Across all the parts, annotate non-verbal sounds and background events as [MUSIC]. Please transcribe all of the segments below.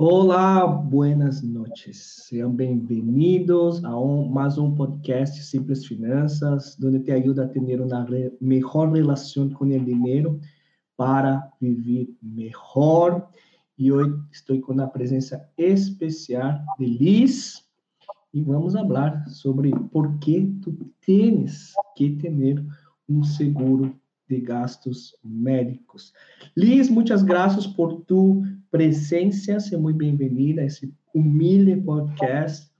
Olá, buenas noches. Sejam bem-vindos a um, mais um podcast Simples Finanças, onde te ajuda a ter uma re, melhor relação com o dinheiro para viver melhor. E hoje estou com a presença especial de Liz e vamos falar sobre por que tu tens que ter um seguro de gastos médicos. Liz, muitas graças por tu presencia, seja muito bem-vinda a esse humilde podcast.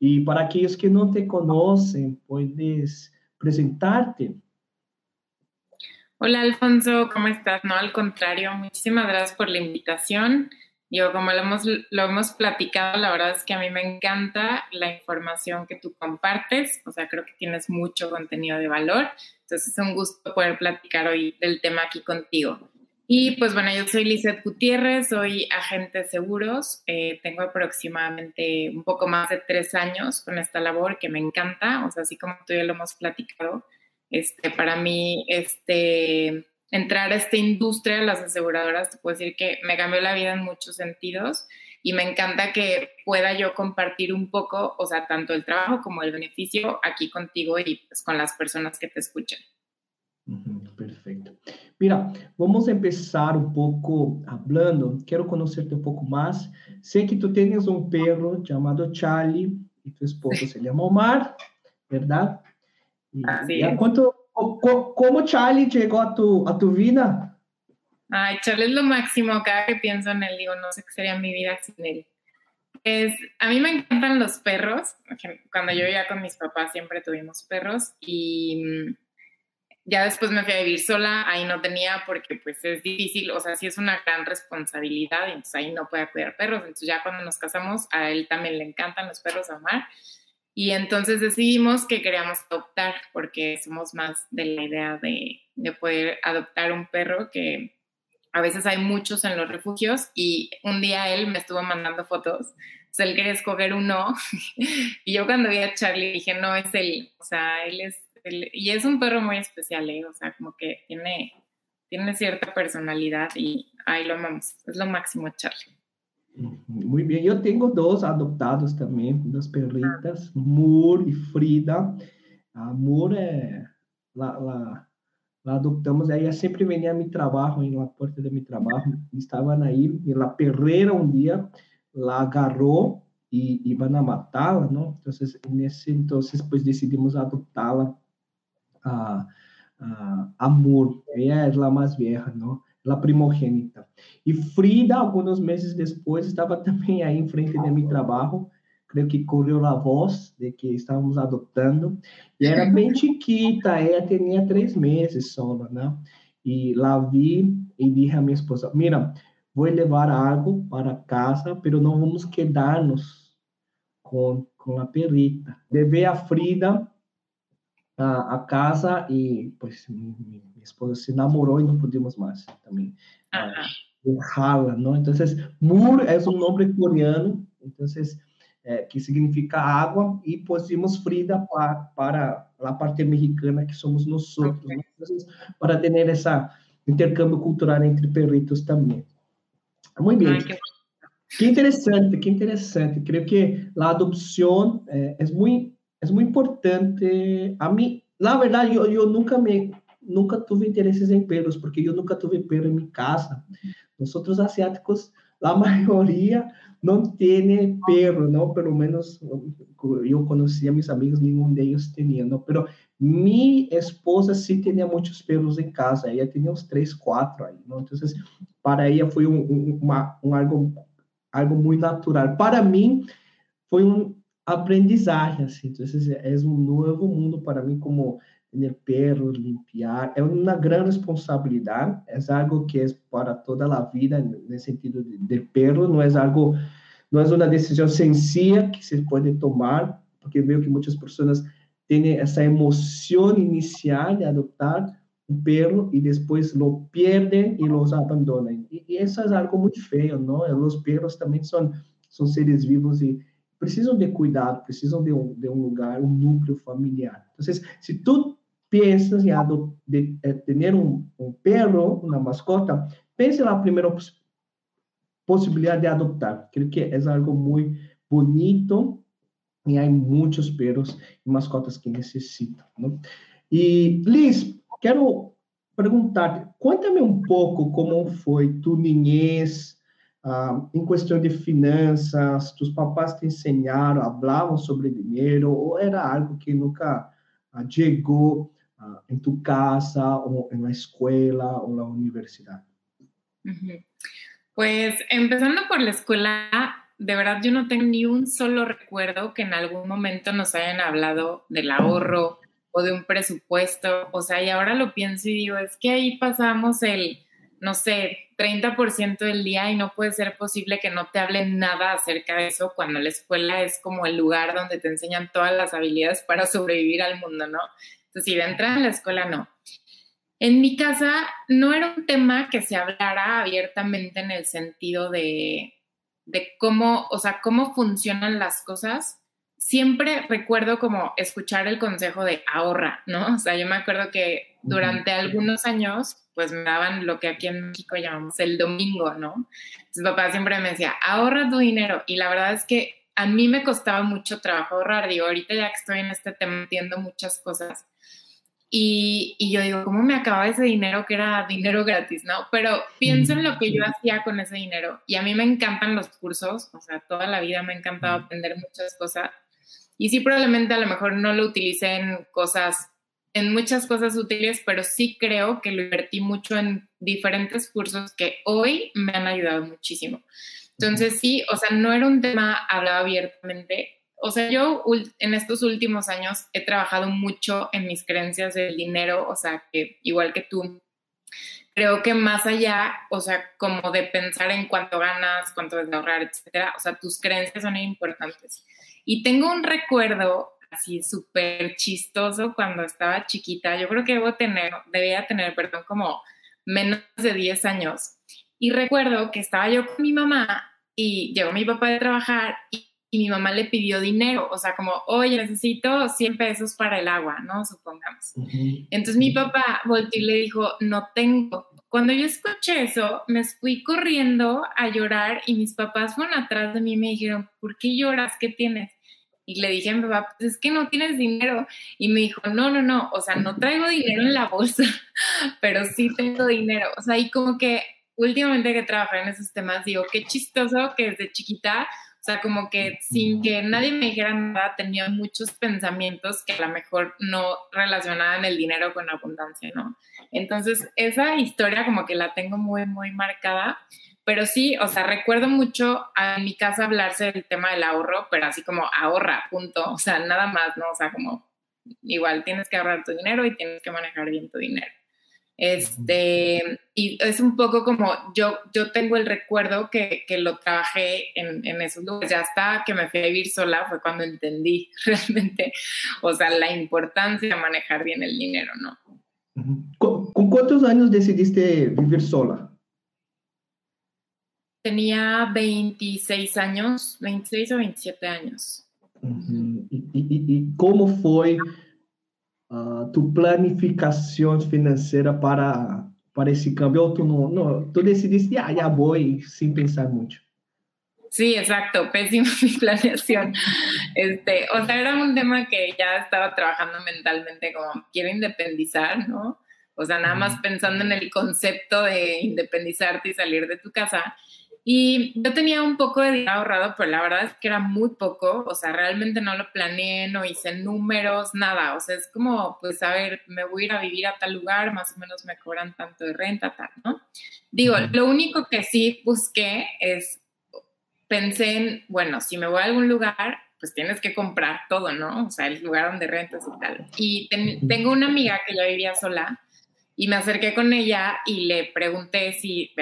E para aqueles que não te conhecem, podes presentarte. Hola Alfonso, ¿cómo estás? No, al contrario, muchísimas gracias por la invitación. Yo, como lo hemos, lo hemos platicado, la verdad es que a mí me encanta la información que tú compartes, o sea, creo que tienes mucho contenido de valor, entonces es un gusto poder platicar hoy del tema aquí contigo. Y pues bueno, yo soy Lizeth Gutiérrez, soy agente seguros, eh, tengo aproximadamente un poco más de tres años con esta labor que me encanta, o sea, así como tú ya lo hemos platicado, este, para mí, este, entrar a esta industria de las aseguradoras, te puedo decir que me cambió la vida en muchos sentidos y me encanta que pueda yo compartir un poco, o sea, tanto el trabajo como el beneficio aquí contigo y pues, con las personas que te escuchan. Perfecto. Mira, vamos empezar um pouco falando. Quero conhecer-te um pouco mais. Sei que tu tens um perro chamado Charlie e tu esposo se chama Omar, verdade? E, Así es. quanto, como Charlie chegou a tu, a tu vida? Ay, Charlie es lo máximo. Cada que pienso en él, digo, no sé qué sería mi vida sin él. A mí me encantan los perros. Cuando yo vivía con mis papás siempre tuvimos perros y ya después me fui a vivir sola, ahí no tenía porque pues es difícil, o sea, sí es una gran responsabilidad, y entonces ahí no puede cuidar perros, entonces ya cuando nos casamos a él también le encantan los perros a Omar, y entonces decidimos que queríamos adoptar porque somos más de la idea de, de poder adoptar un perro que a veces hay muchos en los refugios y un día él me estuvo mandando fotos, entonces él quería escoger uno [LAUGHS] y yo cuando vi a Charlie dije, no, es él, o sea, él es y es un perro muy especial, ¿eh? o sea, como que tiene, tiene cierta personalidad y ahí lo amamos, es lo máximo Charlie. Muy bien, yo tengo dos adoptados también, dos perritas, Moore y Frida. A Moore, la, la, la, adoptamos, ella siempre venía a mi trabajo, en la puerta de mi trabajo, estaban ahí, y la perrera un día la agarró y iban a matarla, ¿no? Entonces, en ese entonces, pues decidimos adoptarla a, a Amor, ella es la más vieja, ¿no? La primogênita. E Frida, alguns meses depois, estava [LAUGHS] também aí em frente de meu trabalho. Creio que correu a voz de que estávamos adotando. E era bem chiquita, ela tinha três meses só, né? E lá vi e disse a minha esposa: Mira, vou levar algo para casa, mas não vamos quedar-nos com, com a perrita. Levei a Frida a, a casa e mi, mi, esposa se namorou e não podíamos mais também dejarla, ¿no? Entonces, Mur é um nome coreano, entonces, eh, que significa água, e pusimos Frida para, para a parte mexicana que somos nós, okay. ¿no? entonces, para ter esse intercâmbio cultural entre perritos também. Muito bem. Que... interessante, que interessante. Creio que a adoção é, é muito é muito importante. A mim, na verdade, eu, eu nunca me nunca tive interesses em pelos, porque eu nunca tive pelo em minha casa. Os outros asiáticos, a [LAUGHS] maioria não tem pelo, não, pelo menos eu conhecia meus amigos, nenhum deles tinha, não, minha esposa sim tinha muitos pelos em casa, ela tinha uns três, quatro aí, não, então, para ela foi um, um, uma, um algo, algo muito natural. Para mim, foi um, aprendizagem, assim. Então, é um novo mundo para mim, como perro, limpiar. É uma grande responsabilidade. É algo que é para toda a vida, no sentido de, de perro. Não é algo, não é uma decisão sencilla que se pode tomar, porque vejo que muitas pessoas têm essa emoção inicial de adotar um perro e depois lo perdem e los abandonam. E, e isso é algo muito feio, não? Os perros também são são seres vivos e precisam de cuidado, precisam de um, de um lugar, um núcleo familiar. Então, se tu pensas em de, de, ter um, um perro, uma mascota, pense na primeira posibilidad de adoptar. Creo que es algo muy bonito y hay muchos perros y mascotas que necesitan. ¿no? Y Liz, quiero preguntar, cuéntame un poco cómo fue tu niñez uh, em questão de finanças. Tus papás te ensinaram, hablavam sobre dinheiro ou era algo que nunca chegou uh, em tu casa ou na escola ou na universidade? Pues empezando por la escuela, de verdad yo no tengo ni un solo recuerdo que en algún momento nos hayan hablado del ahorro o de un presupuesto. O sea, y ahora lo pienso y digo, es que ahí pasamos el, no sé, 30% del día y no puede ser posible que no te hablen nada acerca de eso cuando la escuela es como el lugar donde te enseñan todas las habilidades para sobrevivir al mundo, ¿no? Entonces, si de entrada en la escuela no. En mi casa no era un tema que se hablara abiertamente en el sentido de, de cómo, o sea, cómo funcionan las cosas. Siempre recuerdo como escuchar el consejo de ahorra, ¿no? O sea, yo me acuerdo que durante algunos años, pues me daban lo que aquí en México llamamos el domingo, ¿no? Entonces papá siempre me decía, ahorra tu dinero. Y la verdad es que a mí me costaba mucho trabajo ahorrar. Digo, ahorita ya que estoy en este tema entiendo muchas cosas y, y, yo digo, ¿cómo me acababa ese dinero que era dinero gratis, no? Pero pienso en lo que yo hacía con ese dinero y a mí me encantan los cursos, o sea, toda la vida me ha encantado aprender muchas cosas y sí probablemente a lo mejor no lo utilicé en cosas, en muchas cosas útiles, pero sí creo que lo invertí mucho en diferentes cursos que hoy me han ayudado muchísimo. Entonces sí, o sea, no era un tema hablado abiertamente, o sea, yo en estos últimos años he trabajado mucho en mis creencias del dinero, o sea, que igual que tú, creo que más allá, o sea, como de pensar en cuánto ganas, cuánto debes ahorrar, etcétera, o sea, tus creencias son importantes. Y tengo un recuerdo así súper chistoso cuando estaba chiquita, yo creo que debo tener, debía tener, perdón, como menos de 10 años. Y recuerdo que estaba yo con mi mamá y llegó mi papá de trabajar y y mi mamá le pidió dinero, o sea, como, oye, necesito 100 pesos para el agua, ¿no? Supongamos. Entonces mi papá volteó y le dijo, no tengo. Cuando yo escuché eso, me fui corriendo a llorar y mis papás fueron atrás de mí y me dijeron, ¿por qué lloras? ¿Qué tienes? Y le dije a mi papá, pues es que no tienes dinero. Y me dijo, no, no, no, o sea, no traigo dinero en la bolsa, [LAUGHS] pero sí tengo dinero. O sea, y como que últimamente que trabajé en esos temas, digo, qué chistoso que desde chiquita sea, como que sin que nadie me dijera nada, tenía muchos pensamientos que a lo mejor no relacionaban el dinero con abundancia, ¿no? Entonces, esa historia como que la tengo muy, muy marcada. Pero sí, o sea, recuerdo mucho en mi casa hablarse del tema del ahorro, pero así como ahorra, punto. O sea, nada más, ¿no? O sea, como igual tienes que ahorrar tu dinero y tienes que manejar bien tu dinero. Este, y es un poco como yo, yo tengo el recuerdo que, que lo trabajé en, en, esos lugares. Ya hasta que me fui a vivir sola fue cuando entendí [LAUGHS] realmente, o sea, la importancia de manejar bien el dinero, ¿no? ¿Con, ¿Con, cuántos años decidiste vivir sola? Tenía 26 años, 26 o 27 años. ¿Y, y, y cómo fue? Uh, tu planificação financeira para, para esse câmbio? Ou tu, não, não, tu decidiste, ah, ya voy, sin pensar mucho? Sí, exacto, pésima [LAUGHS] mi planeación. Este, o sea, era un tema que ya estaba trabajando mentalmente como quiero independizar, ¿no? O sea, nada más pensando en el concepto de independizarte y salir de tu casa. Y yo tenía un poco de dinero ahorrado, pero la verdad es que era muy poco, o sea, realmente no lo planeé, no hice números, nada, o sea, es como, pues, a ver, me voy a ir a vivir a tal lugar, más o menos me cobran tanto de renta, tal, ¿no? Digo, lo único que sí busqué es, pensé en, bueno, si me voy a algún lugar, pues tienes que comprar todo, ¿no? O sea, el lugar donde rentas y tal. Y tengo una amiga que ya vivía sola y me acerqué con ella y le pregunté si,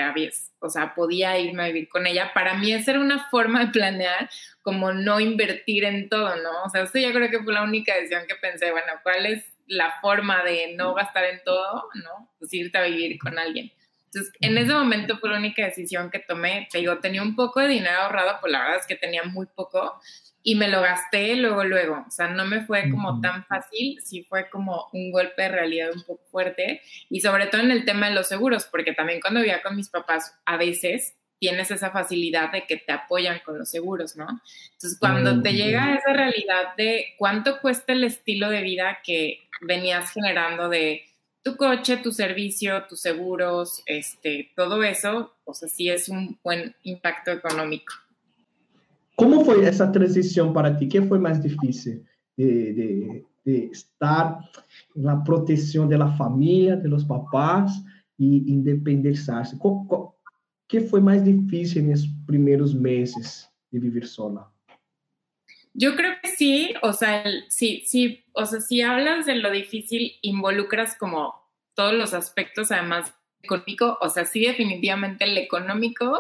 o sea, podía irme a vivir con ella. Para mí esa era una forma de planear, como no invertir en todo, ¿no? O sea, eso yo creo que fue la única decisión que pensé, bueno, ¿cuál es la forma de no gastar en todo, ¿no? Pues irte a vivir con alguien. Entonces, en ese momento fue la única decisión que tomé. Te digo, tenía un poco de dinero ahorrado, pues la verdad es que tenía muy poco y me lo gasté luego, luego. O sea, no me fue como tan fácil, sí fue como un golpe de realidad un poco fuerte. Y sobre todo en el tema de los seguros, porque también cuando vivía con mis papás, a veces tienes esa facilidad de que te apoyan con los seguros, ¿no? Entonces, cuando te llega esa realidad de cuánto cuesta el estilo de vida que venías generando de tu coche, tu servicio, tus seguros, este, todo eso, o sea, sí es un buen impacto económico. ¿Cómo fue esa transición para ti? ¿Qué fue más difícil de, de, de estar en la protección de la familia, de los papás y independizarse? ¿Qué fue más difícil en esos primeros meses de vivir sola? Yo creo que sí, o sea, sí, sí, o sea, si hablas de lo difícil, involucras como todos los aspectos, además económico, o sea, sí, definitivamente el económico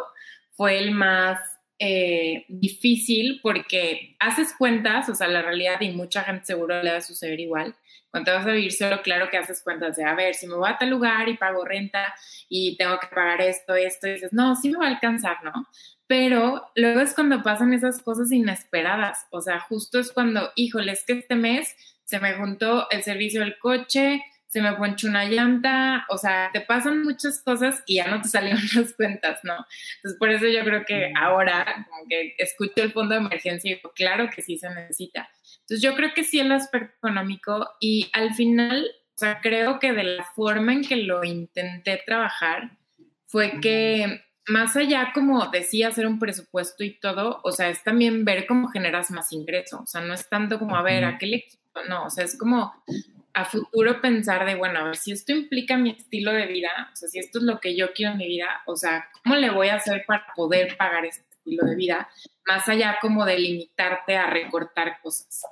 fue el más eh, difícil porque haces cuentas, o sea, la realidad y mucha gente seguro le va a suceder igual. Cuando te vas a vivir solo, claro que haces cuentas de, a ver, si me voy a tal lugar y pago renta y tengo que pagar esto, esto, y dices, no, sí me va a alcanzar, ¿no? pero luego es cuando pasan esas cosas inesperadas, o sea, justo es cuando, híjole, es que este mes se me juntó el servicio del coche, se me ponchó una llanta, o sea, te pasan muchas cosas y ya no te [LAUGHS] salieron las cuentas, ¿no? Entonces, por eso yo creo que ahora, como que escucho el fondo de emergencia y digo, claro que sí se necesita. Entonces, yo creo que sí el aspecto económico y al final, o sea, creo que de la forma en que lo intenté trabajar fue que más allá como decía hacer un presupuesto y todo, o sea, es también ver cómo generas más ingreso, o sea, no es tanto como a ver a qué le no, o sea, es como a futuro pensar de, bueno, a ver, si esto implica mi estilo de vida, o sea, si esto es lo que yo quiero en mi vida, o sea, ¿cómo le voy a hacer para poder pagar este estilo de vida? Más allá como de limitarte a recortar cosas.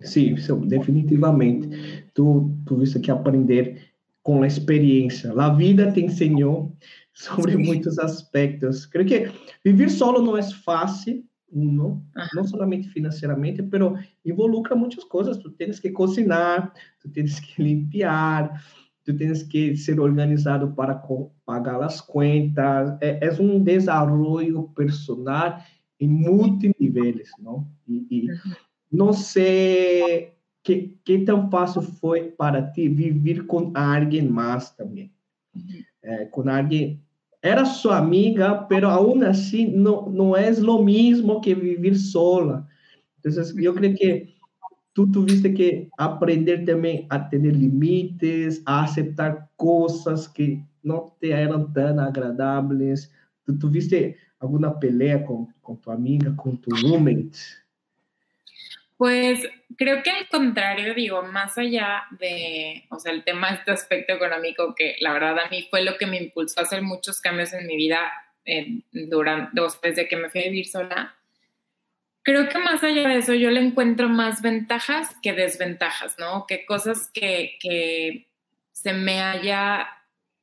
Sí, definitivamente. Tú tuviste que aprender com a experiência. A vida te ensinou sobre Sim. muitos aspectos. Creio que viver solo não é fácil, não, não somente financeiramente, pero involucra muitas coisas. Tu tens que cozinhar, tu tens que limpar, tu tens que ser organizado para pagar as contas. É, é um desenvolvimento personal em muitos níveis, não? E, e não sei que, que tão fácil foi para ti viver com alguém mais também? É, com alguém era sua amiga, pero aún assim não não é o mesmo que viver sola. Então, eu creio que tu tuviste que aprender também a ter limites, a aceitar coisas que não te eram tão agradáveis. Tu tuviste alguma pelea com, com tua amiga, com tu roommate? Pues creo que al contrario, digo, más allá de, o sea, el tema de este aspecto económico, que la verdad a mí fue lo que me impulsó a hacer muchos cambios en mi vida durante, desde que me fui a vivir sola, creo que más allá de eso yo le encuentro más ventajas que desventajas, ¿no? Que cosas que, que se me haya,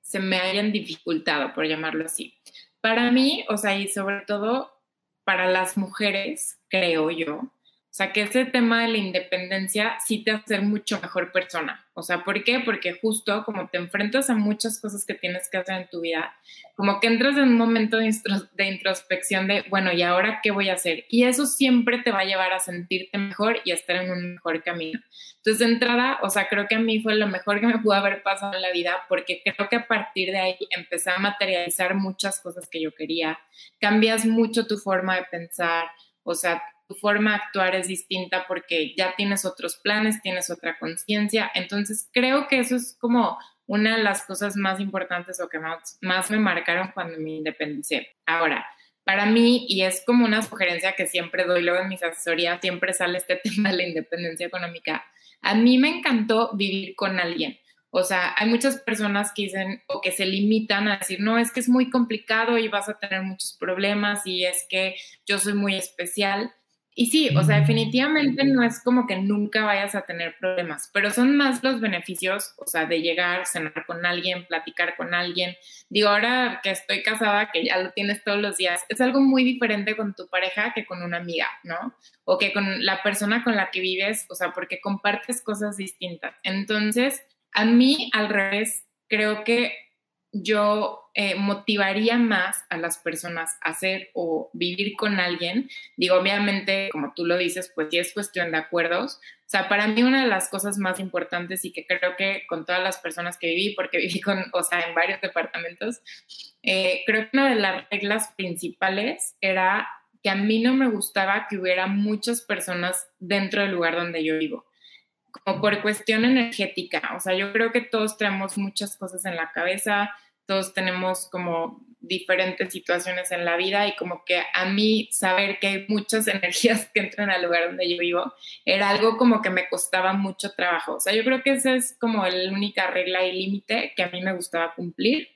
se me hayan dificultado, por llamarlo así. Para mí, o sea, y sobre todo para las mujeres, creo yo, sea, que ese tema de la independencia sí te hace mucho mejor persona. O sea, ¿por qué? Porque justo como te enfrentas a muchas cosas que tienes que hacer en tu vida, como que entras en un momento de, introspección de, bueno, ¿y ahora qué voy a hacer? Y eso siempre te va a llevar a sentirte mejor y a estar en un mejor camino. Entonces, de entrada, o sea, creo que a mí fue lo mejor que me pudo haber pasado en la vida porque creo que a partir de ahí empecé a materializar muchas cosas que yo quería. Cambias mucho tu forma de pensar, o sea, tu forma de actuar es distinta porque ya tienes otros planes, tienes otra conciencia. Entonces, creo que eso es como una de las cosas más importantes o que más, más me marcaron cuando me independicé. Ahora, para mí, y es como una sugerencia que siempre doy luego en mis asesorías, siempre sale este [LAUGHS] tema de la independencia económica. A mí me encantó vivir con alguien. O sea, hay muchas personas que dicen o que se limitan a decir, no, es que es muy complicado y vas a tener muchos problemas y es que yo soy muy especial. Y sí, o sea, definitivamente no es como que nunca vayas a tener problemas, pero son más los beneficios, o sea, de llegar, cenar con alguien, platicar con alguien. Digo, ahora que estoy casada, que ya lo tienes todos los días, es algo muy diferente con tu pareja que con una amiga, ¿no? O que con la persona con la que vives, o sea, porque compartes cosas distintas. Entonces, a mí, al revés, creo que yo eh, motivaría más a las personas a hacer o vivir con alguien. Digo, obviamente, como tú lo dices, pues sí es cuestión de acuerdos. O sea, para mí una de las cosas más importantes y que creo que con todas las personas que viví, porque [LAUGHS] viví con, o sea, en varios departamentos, eh, creo que una de las reglas principales era que a mí no me gustaba que hubiera muchas personas dentro del lugar donde yo vivo como por cuestión energética. O sea, yo creo que todos tenemos muchas cosas en la cabeza, todos tenemos como diferentes situaciones en la vida y como que a mí saber que hay muchas [LAUGHS] energías que entran al lugar donde yo vivo era algo como que me costaba mucho trabajo. O sea, yo creo que esa es como la única regla y límite que a mí me gustaba cumplir.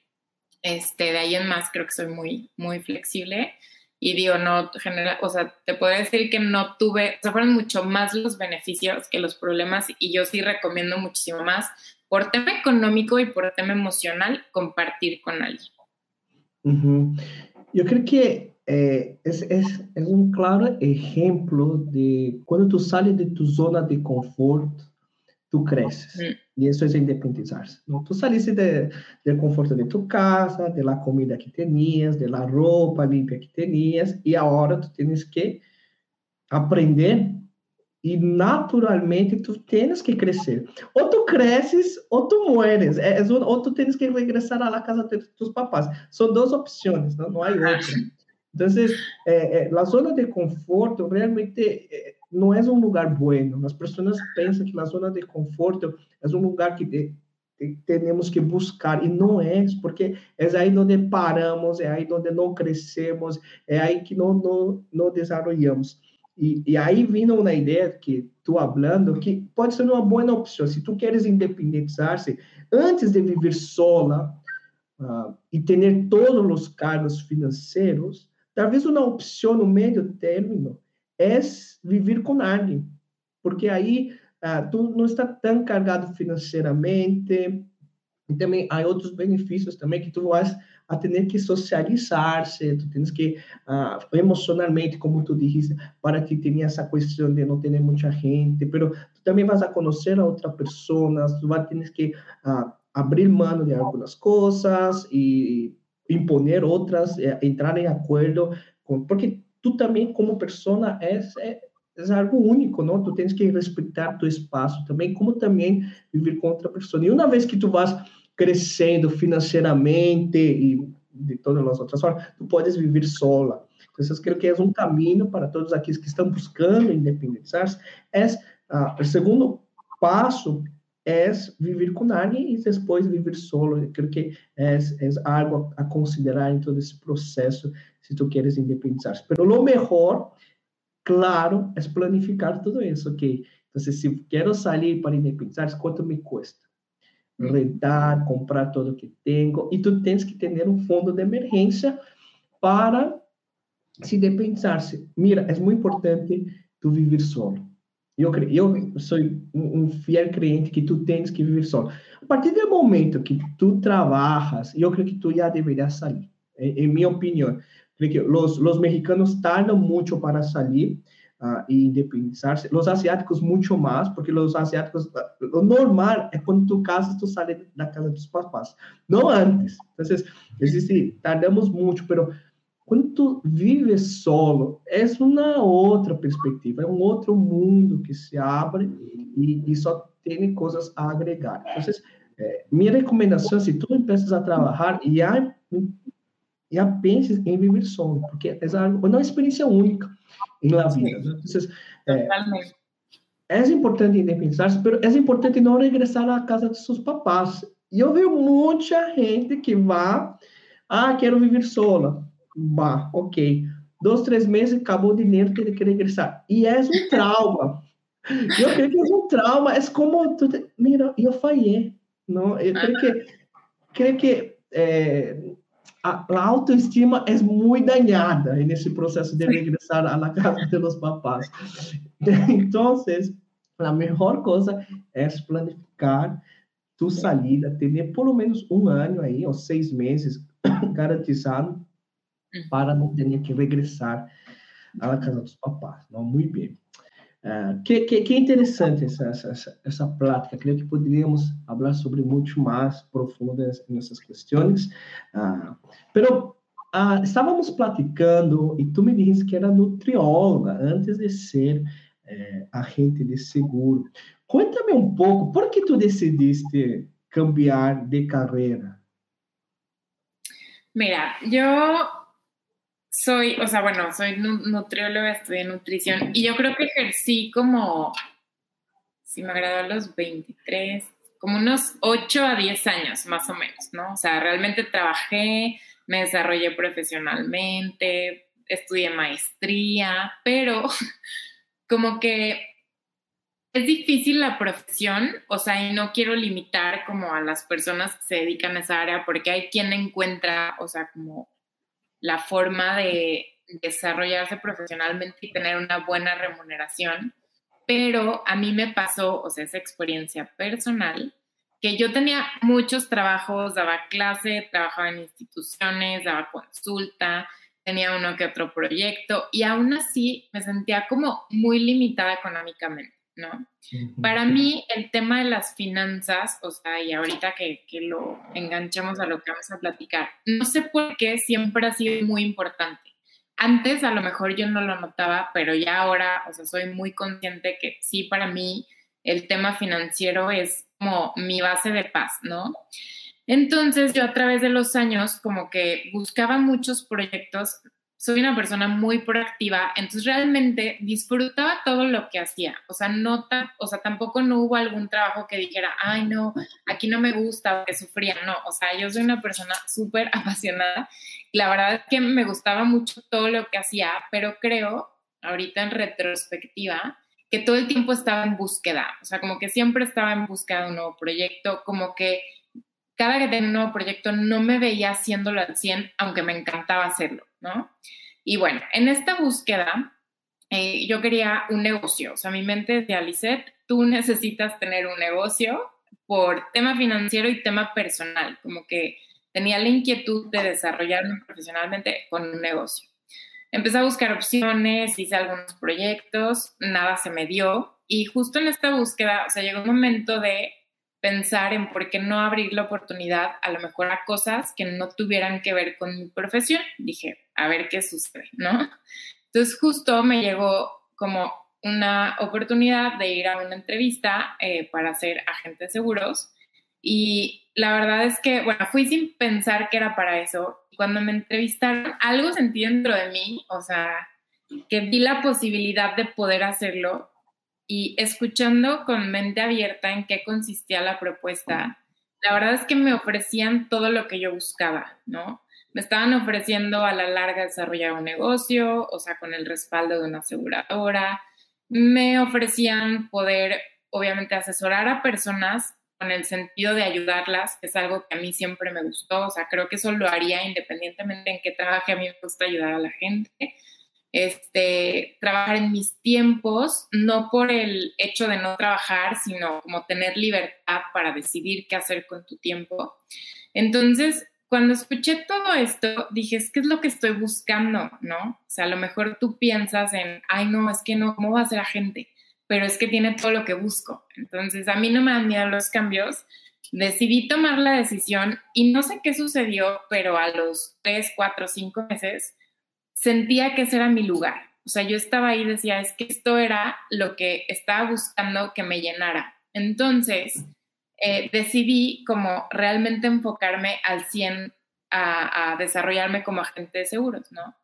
Este, de ahí en más creo que soy muy, muy flexible y digo, no, genera, o sea, te puedo decir que no tuve, o sea, fueron mucho más los beneficios que los problemas y yo sí recomiendo muchísimo más por tema económico y por tema emocional compartir con alguien. Yo creo que eh, es, es, es, un claro ejemplo de cuando tú sales de tu zona de confort, tú creces. Y eso es independizarse. ¿no? Tú saliste de, del conforto de tu casa, de la comida que tenías, de la ropa limpia que tenías, y ahora tú tienes que aprender e naturalmente tu tens que crescer. Ou tu cresces ou tu mueres. É, é, ou tu tens que regressar à casa de tus papás. São duas opções, não, não há outra. Então, é, é, a zona de conforto realmente é, não é um lugar bueno. As pessoas pensam que a zona de conforto é um lugar que de, de, temos que buscar, e não é, porque é aí onde paramos, é aí onde não crescemos, é aí que não, não, não desenvolvemos. E, aí vindo uma ideia que tu falando, que pode ser uma boa opção, se tu queres independizar-se, antes de viver sola uh, e ter todos os cargos financeiros, talvez uma opção no meio término é viver com alguém, porque aí uh, tu não está tão cargado financeiramente, e também há outros benefícios também que tu vais a ter que socializar-se, tu tens que uh, emocionalmente, como tu dijiste, para ti tinha essa questão de não ter muita gente, pero tu também vas a conhecer a outra pessoa, tu vas ter que uh, abrir mão de algumas coisas e imponer outras, eh, entrar em acordo com, porque tu também como pessoa és, é, é algo único, não? Tu tens que respeitar tu espaço também, como também viver com outra pessoa. E uma vez que tu vas crescendo financeiramente e de todas as outras formas, tu podes viver sola. Então, eu creio que é um caminho para todos aqueles que estão buscando independizar-se. É, uh, o segundo passo é viver com alguém e depois viver solo. Eu creio que é, é algo a considerar em todo esse processo se tu queres independizar-se. Mas o melhor, claro, é planificar tudo isso, ok? Então, se quero sair para independizar-se, quanto me custa? Rentar, comprar tudo que tenho, e tu tens que ter um fundo de emergência para se depensar-se. Mira, é muito importante tu viver solo. Eu, eu sou um, fiel crente que tu tens que viver solo. A partir do momento que tu trabalhas, eu creio que tu já deveria sair, em, em minha opinião. Creio que os, os mexicanos tardam muito para sair, uh, e independizar-se. Os asiáticos muito mais, porque os asiáticos, o normal é quando tu casas, tu sai da casa dos papás, não antes. Então, existe, tardamos muito, mas quando tu vives solo, é uma outra perspectiva, é um outro mundo que se abre e, só tem coisas a agregar. Então, é, minha recomendação, se tu empiezas a trabalhar, já, já penses em viver solo, porque é uma experiência única en la vida. Entonces, eh, es importante independizarse, pero es importante no regresar a casa de sus papás. E eu vejo muita gente que vá, ah, quero viver sola. Vá, ok. Dois, três meses, acabou o dinheiro, tem que regressar. E é um [LAUGHS] trauma. eu creio que é um trauma. É como, mira, eu falhei. Não, eu creio que, creio que é, a, a, autoestima é muito danada nesse processo de regressar à casa de los papás. [LAUGHS] Então, a melhor coisa é planificar tu salida, ter pelo menos um ano aí, ou seis meses, [CLEARS THROAT] garantizado, para não ter que regressar à casa dos papás. Não, muito bem. Uh, que, que, que, interessante essa, essa, essa plática. Creio que poderíamos falar sobre muito mais profundas nessas questões. Uh, pero uh, estávamos platicando e tu me disse que era nutrióloga antes de ser eh, agente de seguro. Conta-me um pouco, por que tu decidiste cambiar de carreira? Mira, yo soy, o sea, bueno, soy nutrióloga, estudié nutrición y yo creo que ejercí como, si me agradó a los 23, como unos 8 a 10 años más o menos, ¿no? O sea, realmente trabajé, me desarrollé profesionalmente, estudié maestría, pero [LAUGHS] como que es difícil la profesión, o sea, y no quiero limitar como a las personas que se dedican a esa área, porque hay quien encuentra, o sea, como la forma de desarrollarse profesionalmente y tener una buena remuneración. Pero a mí me pasó, o sea, esa experiencia personal, que yo tenía muchos trabajos, daba clase, trabajaba en instituciones, daba consulta, tenía uno que otro proyecto y aún así me sentía como muy limitada económicamente. ¿No? Para mí, el tema de las finanzas, o sea, y ahorita que, que, lo enganchamos a lo que vamos a platicar, no sé por qué siempre ha sido muy importante. Antes a lo mejor yo no lo notaba, pero ya ahora, o sea, soy muy consciente que sí, para mí el tema financiero es como mi base de paz, ¿no? Entonces yo a través de los años como que buscaba muchos proyectos soy una persona muy proactiva, entonces realmente disfrutaba todo lo que hacía. O sea, no o sea, tampoco no hubo algún trabajo que dijera, ay, no, aquí no me gusta que sufría. No, o sea, yo soy una persona súper [LAUGHS] apasionada. La verdad es que me gustaba mucho todo lo que hacía, pero creo, ahorita en retrospectiva, que todo el tiempo estaba en búsqueda. O sea, como que siempre estaba en búsqueda de un nuevo proyecto, como que cada que tenía un nuevo proyecto no me veía haciéndolo al 100, aunque me encantaba hacerlo. ¿no? Y bueno, en esta búsqueda eh, yo quería un negocio, o sea, mi mente decía, Lisette, tú necesitas tener un negocio por tema financiero y tema personal, como que tenía la inquietud de desarrollarme profesionalmente con un negocio. Empecé a buscar opciones, hice algunos proyectos, nada se me dio y justo en esta búsqueda, o sea, llegó un momento de pensar en por qué no abrir la oportunidad a lo mejor a cosas que no tuvieran que ver con mi profesión. Dije, a ver qué sucede, ¿no? Entonces justo me llegó como una oportunidad de ir a una entrevista eh, para ser agente de seguros y la verdad es que, bueno, fui sin pensar que era para eso. Cuando me entrevistaron, algo sentí dentro de mí, o sea, que vi la posibilidad de poder hacerlo y escuchando con mente abierta en qué consistía la propuesta, la verdad es que me ofrecían todo lo que yo buscaba, ¿no? Me estaban ofreciendo a la larga desarrollar un negocio, o sea, con el respaldo de una aseguradora. Me ofrecían poder, obviamente, asesorar a personas con el sentido de ayudarlas, que es algo que a mí siempre me gustó. O sea, creo que eso lo haría independientemente en qué trabaje. A mí me gusta ayudar a la gente este, trabajar en mis tiempos, no por el hecho de no trabajar, sino como tener libertad para decidir qué hacer con tu tiempo. Entonces, cuando escuché todo esto, dije, es que es lo que estoy buscando, ¿no? O sea, a lo mejor tú piensas en, ay, no, es que no, ¿cómo va a ser agente? Pero es que tiene todo lo que busco. Entonces, a mí no me dan miedo los cambios. Decidí tomar la decisión y no sé qué sucedió, pero a los tres, cuatro, cinco meses, sentía que ese era mi lugar. O sea, yo estaba ahí y decía, es que esto era lo que estaba buscando que me llenara. Entonces, eh, decidí como realmente enfocarme al 100 a, a, desarrollarme como agente de seguros, ¿no?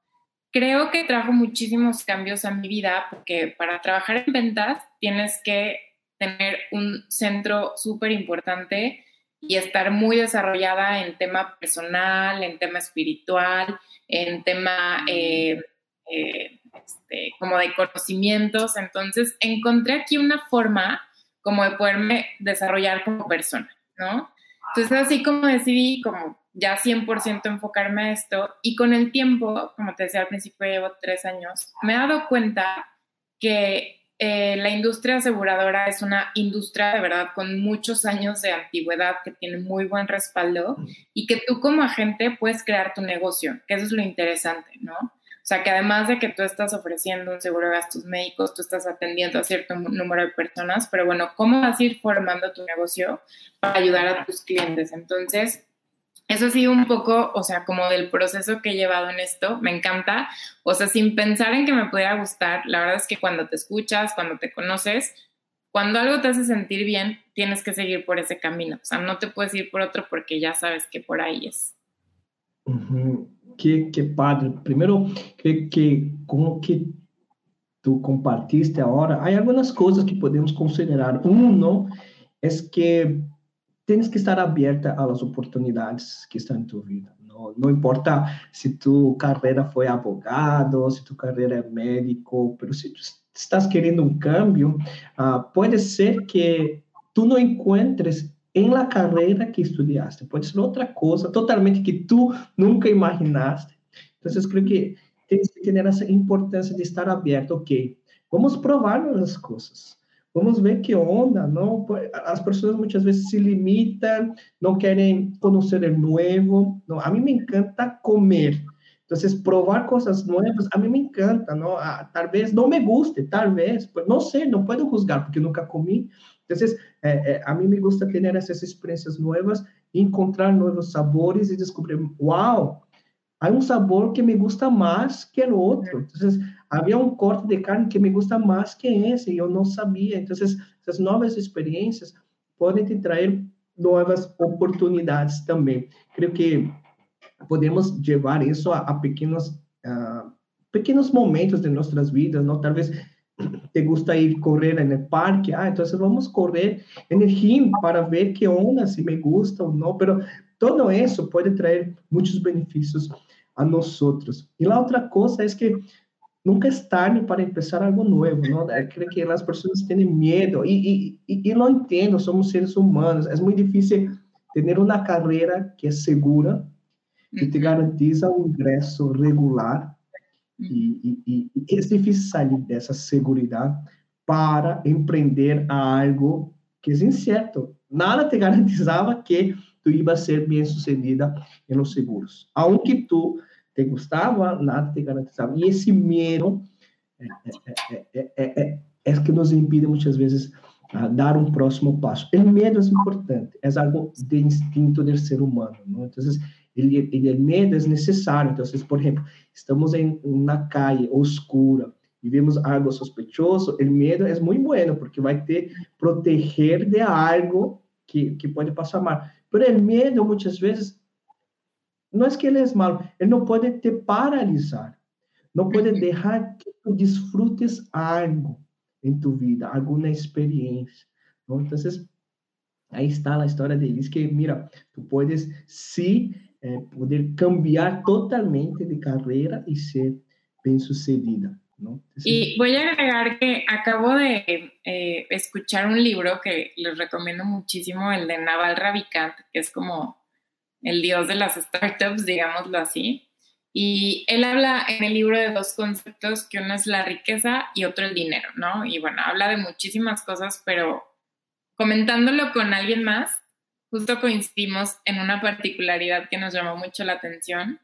Creo que trajo muchísimos cambios a mi vida porque para trabajar en ventas tienes que tener un centro súper importante y estar muy desarrollada en tema personal, en tema espiritual, en tema eh, eh, este, como de conocimientos. Entonces, encontré aquí una forma como de poderme desarrollar como persona, ¿no? Entonces, así como decidí como ya 100% enfocarme a esto y con el tiempo, como te decía al principio, llevo tres años, me he dado cuenta que eh, la industria aseguradora es una industria de verdad con muchos años de antigüedad que tiene muy buen respaldo y que tú como agente puedes crear tu negocio, que eso es lo interesante, ¿no? O sea, que además de que tú estás ofreciendo un seguro de gastos médicos, tú estás atendiendo a cierto número de personas, pero bueno, ¿cómo vas a ir formando tu negocio para ayudar a tus clientes? Entonces, eso ha sido un poco, o sea, como del proceso que he llevado en esto, me encanta, o sea, sin pensar en que me pudiera gustar, la verdad es que cuando te escuchas, cuando te conoces, cuando algo te hace sentir bien, tienes que seguir por ese camino, o sea, no te puedes ir por otro porque ya sabes que por ahí es. qué, qué, padre. Primero, que, que como que tú compartiste ahora, hay algunas cosas que podemos considerar. Uno es que tienes que estar abierta a las oportunidades que están en tu vida. No, no importa si tu carrera fue abogado, si tu carrera es médico, pero si tú estás queriendo un cambio, uh, puede ser que tú no encuentres en la carrera que estudiaste, puede ser otra cosa totalmente que tú nunca imaginaste. Entonces, creo que tienes que tener esa importancia de estar abierto, ok, vamos probar las cosas. Vamos ver que onda, ¿no? As pessoas muitas vezes se limitam, não querem conhecer o novo. Não, a mim me encanta comer. Então, provar coisas novas, a mim me encanta, não? Ah, talvez não me guste, talvez, não sei, não posso juzgar, porque nunca comi. Então, é, é, a mim me gusta ter essas experiências novas, encontrar novos sabores e descobrir, uau, há um sabor que me gusta mais que o outro. Então, havia um corte de carne que me gusta mais que esse, e eu não sabia. Então, essas novas experiências podem te trazer novas oportunidades também. Creio que podemos levar isso a, a pequenos, uh, pequenos momentos de nossas vidas, não? Talvez te gusta ir correr no parque, ah, então vamos correr no rio para ver que onda, se me gusta ou não, pero todo isso pode trazer muitos benefícios a nós outros. E a outra coisa é que nunca es tarde para empezar algo nuevo, ¿no? Creo que las personas tienen miedo y, y, y, lo entiendo, somos seres humanos, es muy difícil tener una carrera que es segura, que te garantiza un ingreso regular. Y, y, es difícil salir de esa seguridad para emprender a algo que es incierto. Nada te [LAUGHS] garantizaba que tú ibas a ser bien sucedida en los seguros, aunque tú te gostava, nada te garantizava. E esse medo é, é, é, é, que nos impede muitas vezes a dar um próximo passo. O medo é importante, é algo de instinto do ser humano. Não? Então, ele, ele, medo é necessário. Então, por exemplo, estamos em uma calle oscura e vemos algo sospechoso, o medo é muito bueno, porque vai te proteger de algo que, que pode passar mal. Mas o medo, muitas vezes, não é que ele é malo, ele não pode te paralisar, não pode deixar que tu disfrutes algo em tu vida, alguma experiência. Então, aí está a história deles que, mira, tu podes sim eh, poder cambiar totalmente de carreira e ser bem-sucedida. ¿no? Y voy a agregar que acabo de eh, escuchar un libro que les recomiendo muchísimo, el de Naval Ravikant, que es como el dios de las startups, digámoslo así. Y él habla en el libro de dos conceptos, que uno es la riqueza y otro el dinero, ¿no? Y bueno, habla de muchísimas cosas, pero comentándolo con alguien más, justo coincidimos en una particularidad que nos llamó mucho la atención,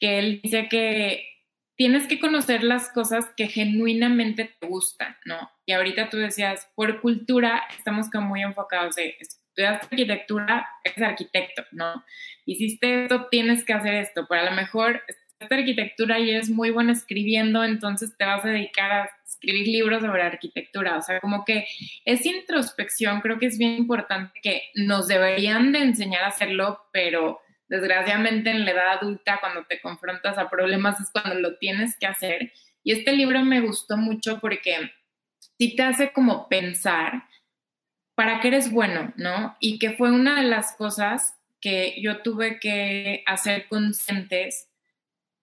que él dice que tienes que conocer las cosas que genuinamente te gustan, ¿no? Y ahorita tú decías, por cultura estamos como muy enfocados de estudiaste arquitectura, eres arquitecto, ¿no? Hiciste esto, tienes que hacer esto, pero a lo mejor esta arquitectura y eres muy bueno escribiendo, entonces te vas a dedicar a escribir libros sobre arquitectura, o sea, como que esa introspección creo que es bien importante que nos deberían de enseñar a hacerlo, pero desgraciadamente en la edad adulta cuando te confrontas a problemas es cuando lo tienes que hacer. Y este libro me gustó mucho porque sí te hace como pensar para qué eres bueno, ¿no? Y que fue una de las cosas que yo tuve que hacer conscientes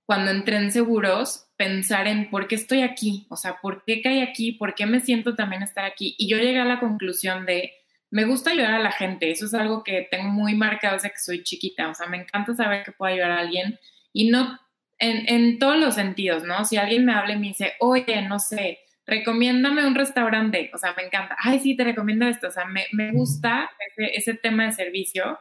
cuando entré en seguros, pensar en por qué estoy aquí, o sea, por qué caí aquí, por qué me siento también estar aquí. Y yo llegué a la conclusión de, me gusta ayudar a la gente, eso es algo que tengo muy marcado desde que soy chiquita, o sea, me encanta saber que puedo ayudar a alguien y no en, en todos los sentidos, ¿no? Si alguien me habla y me dice, oye, no sé, recomiéndame un restaurante, o sea, me encanta, ay, sí, te recomiendo esto, o sea, me, me gusta ese, ese, tema de servicio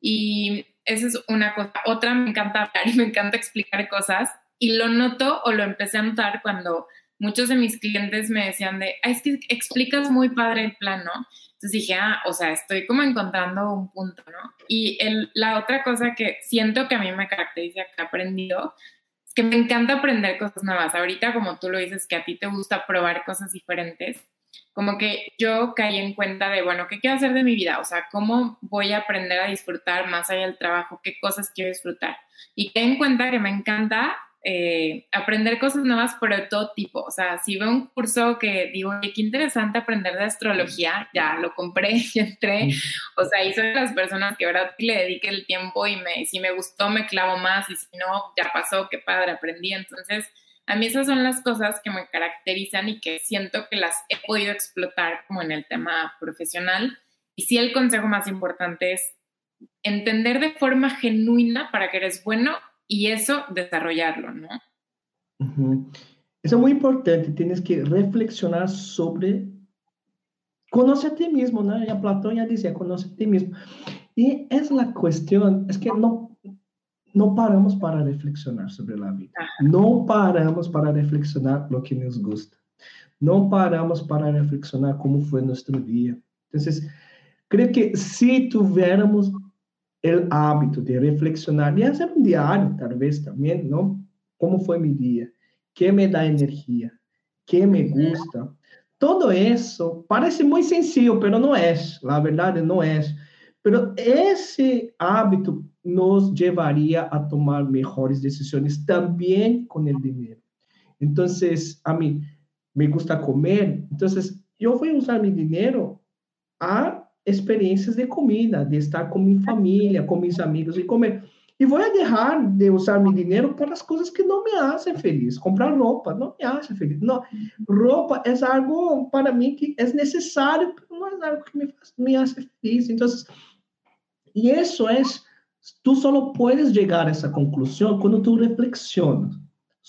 y esa es una cosa. Otra, me encanta hablar y me encanta explicar cosas y lo noto o lo empecé a notar cuando muchos de mis clientes me decían de, es que explicas muy padre el plan, ¿no? Entonces dije, ah, o sea, estoy como encontrando un punto, ¿no? Y el, la otra cosa que siento que a mí me caracteriza, que he aprendido, que me encanta aprender cosas nuevas. Ahorita, como tú lo dices, que a ti te gusta probar cosas diferentes, como que yo caí en cuenta de, bueno, ¿qué quiero hacer de mi vida? O sea, ¿cómo voy a aprender a disfrutar más allá del trabajo? ¿Qué cosas quiero disfrutar? Y caí en cuenta que me encanta eh, aprender cosas nuevas, pero de todo tipo. O sea, si veo un curso que digo, qué interesante aprender de astrología, ya lo compré [LAUGHS] y entré. O sea, y soy de las personas que ahora le dedique el tiempo y me, si me gustó, me clavo más y si no, ya pasó, qué padre, aprendí. Entonces, a mí esas son las cosas que me caracterizan y que siento que las he podido explotar como en el tema profesional. Y sí, el consejo más importante es entender de forma genuina para que eres bueno y eso desarrollarlo, ¿no? Eso es muy importante, tienes que reflexionar sobre conoce a ti mismo, ¿no? Ya Platón ya decía, conoce a ti mismo. Y es la cuestión, es que no, no paramos para reflexionar sobre la vida. No paramos para reflexionar lo que nos gusta. No paramos para reflexionar cómo fue nuestro día. Entonces, creo que si tuviéramos el hábito de reflexionar y hacer un diario, tal vez también, ¿no? ¿Cómo fue mi día? ¿Qué me da energía? ¿Qué me gusta? Todo eso parece muy sencillo, pero no es, la verdad no es. Pero ese hábito nos llevaría a tomar mejores decisiones también con el dinero. Entonces, a mí me gusta comer, entonces yo voy a usar mi dinero a experiências de comida, de estar com minha família, com meus amigos e comer. E vou deixar de usar meu dinheiro para as coisas que não me fazem feliz. Comprar roupa não me faz feliz. Não, roupa é algo para mim que é necessário, não é algo que me, faz, me faz feliz. Então, e isso é, tu só podes chegar a essa conclusão quando tu reflexionas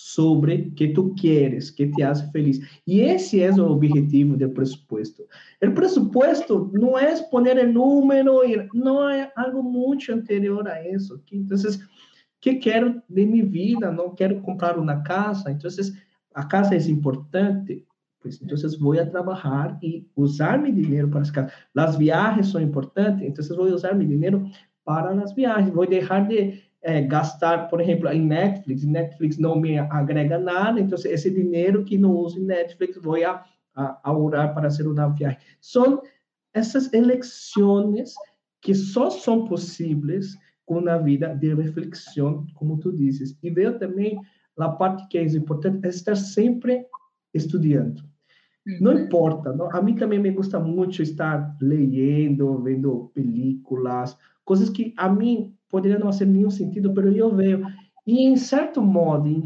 sobre que tu queres, que te hace feliz. Y ese es el objetivo del presupuesto. El presupuesto no es poner el número, no es algo mucho anterior a eso. Entonces, ¿qué quiero de mi vida? No quiero comprar una casa, entonces, a casa es importante. Pues entonces voy a trabajar y usar mi dinero para las casas. Las viajes son importantes, entonces voy a usar mi dinero para las viajes. Voy a dejar de é, gastar, por exemplo, em Netflix, Netflix não me agrega nada, então esse dinheiro que não uso em Netflix vou a, a, a orar para ser uma viagem. São essas eleições que só são possíveis com uma vida de reflexão, como tu dizes. E veio também a parte que é importante, é estar sempre estudando. Não importa, não? a mim também me gusta muito estar lendo, vendo películas, coisas que a mim poderia não fazer nenhum sentido, mas eu vejo. E, em certo modo, em,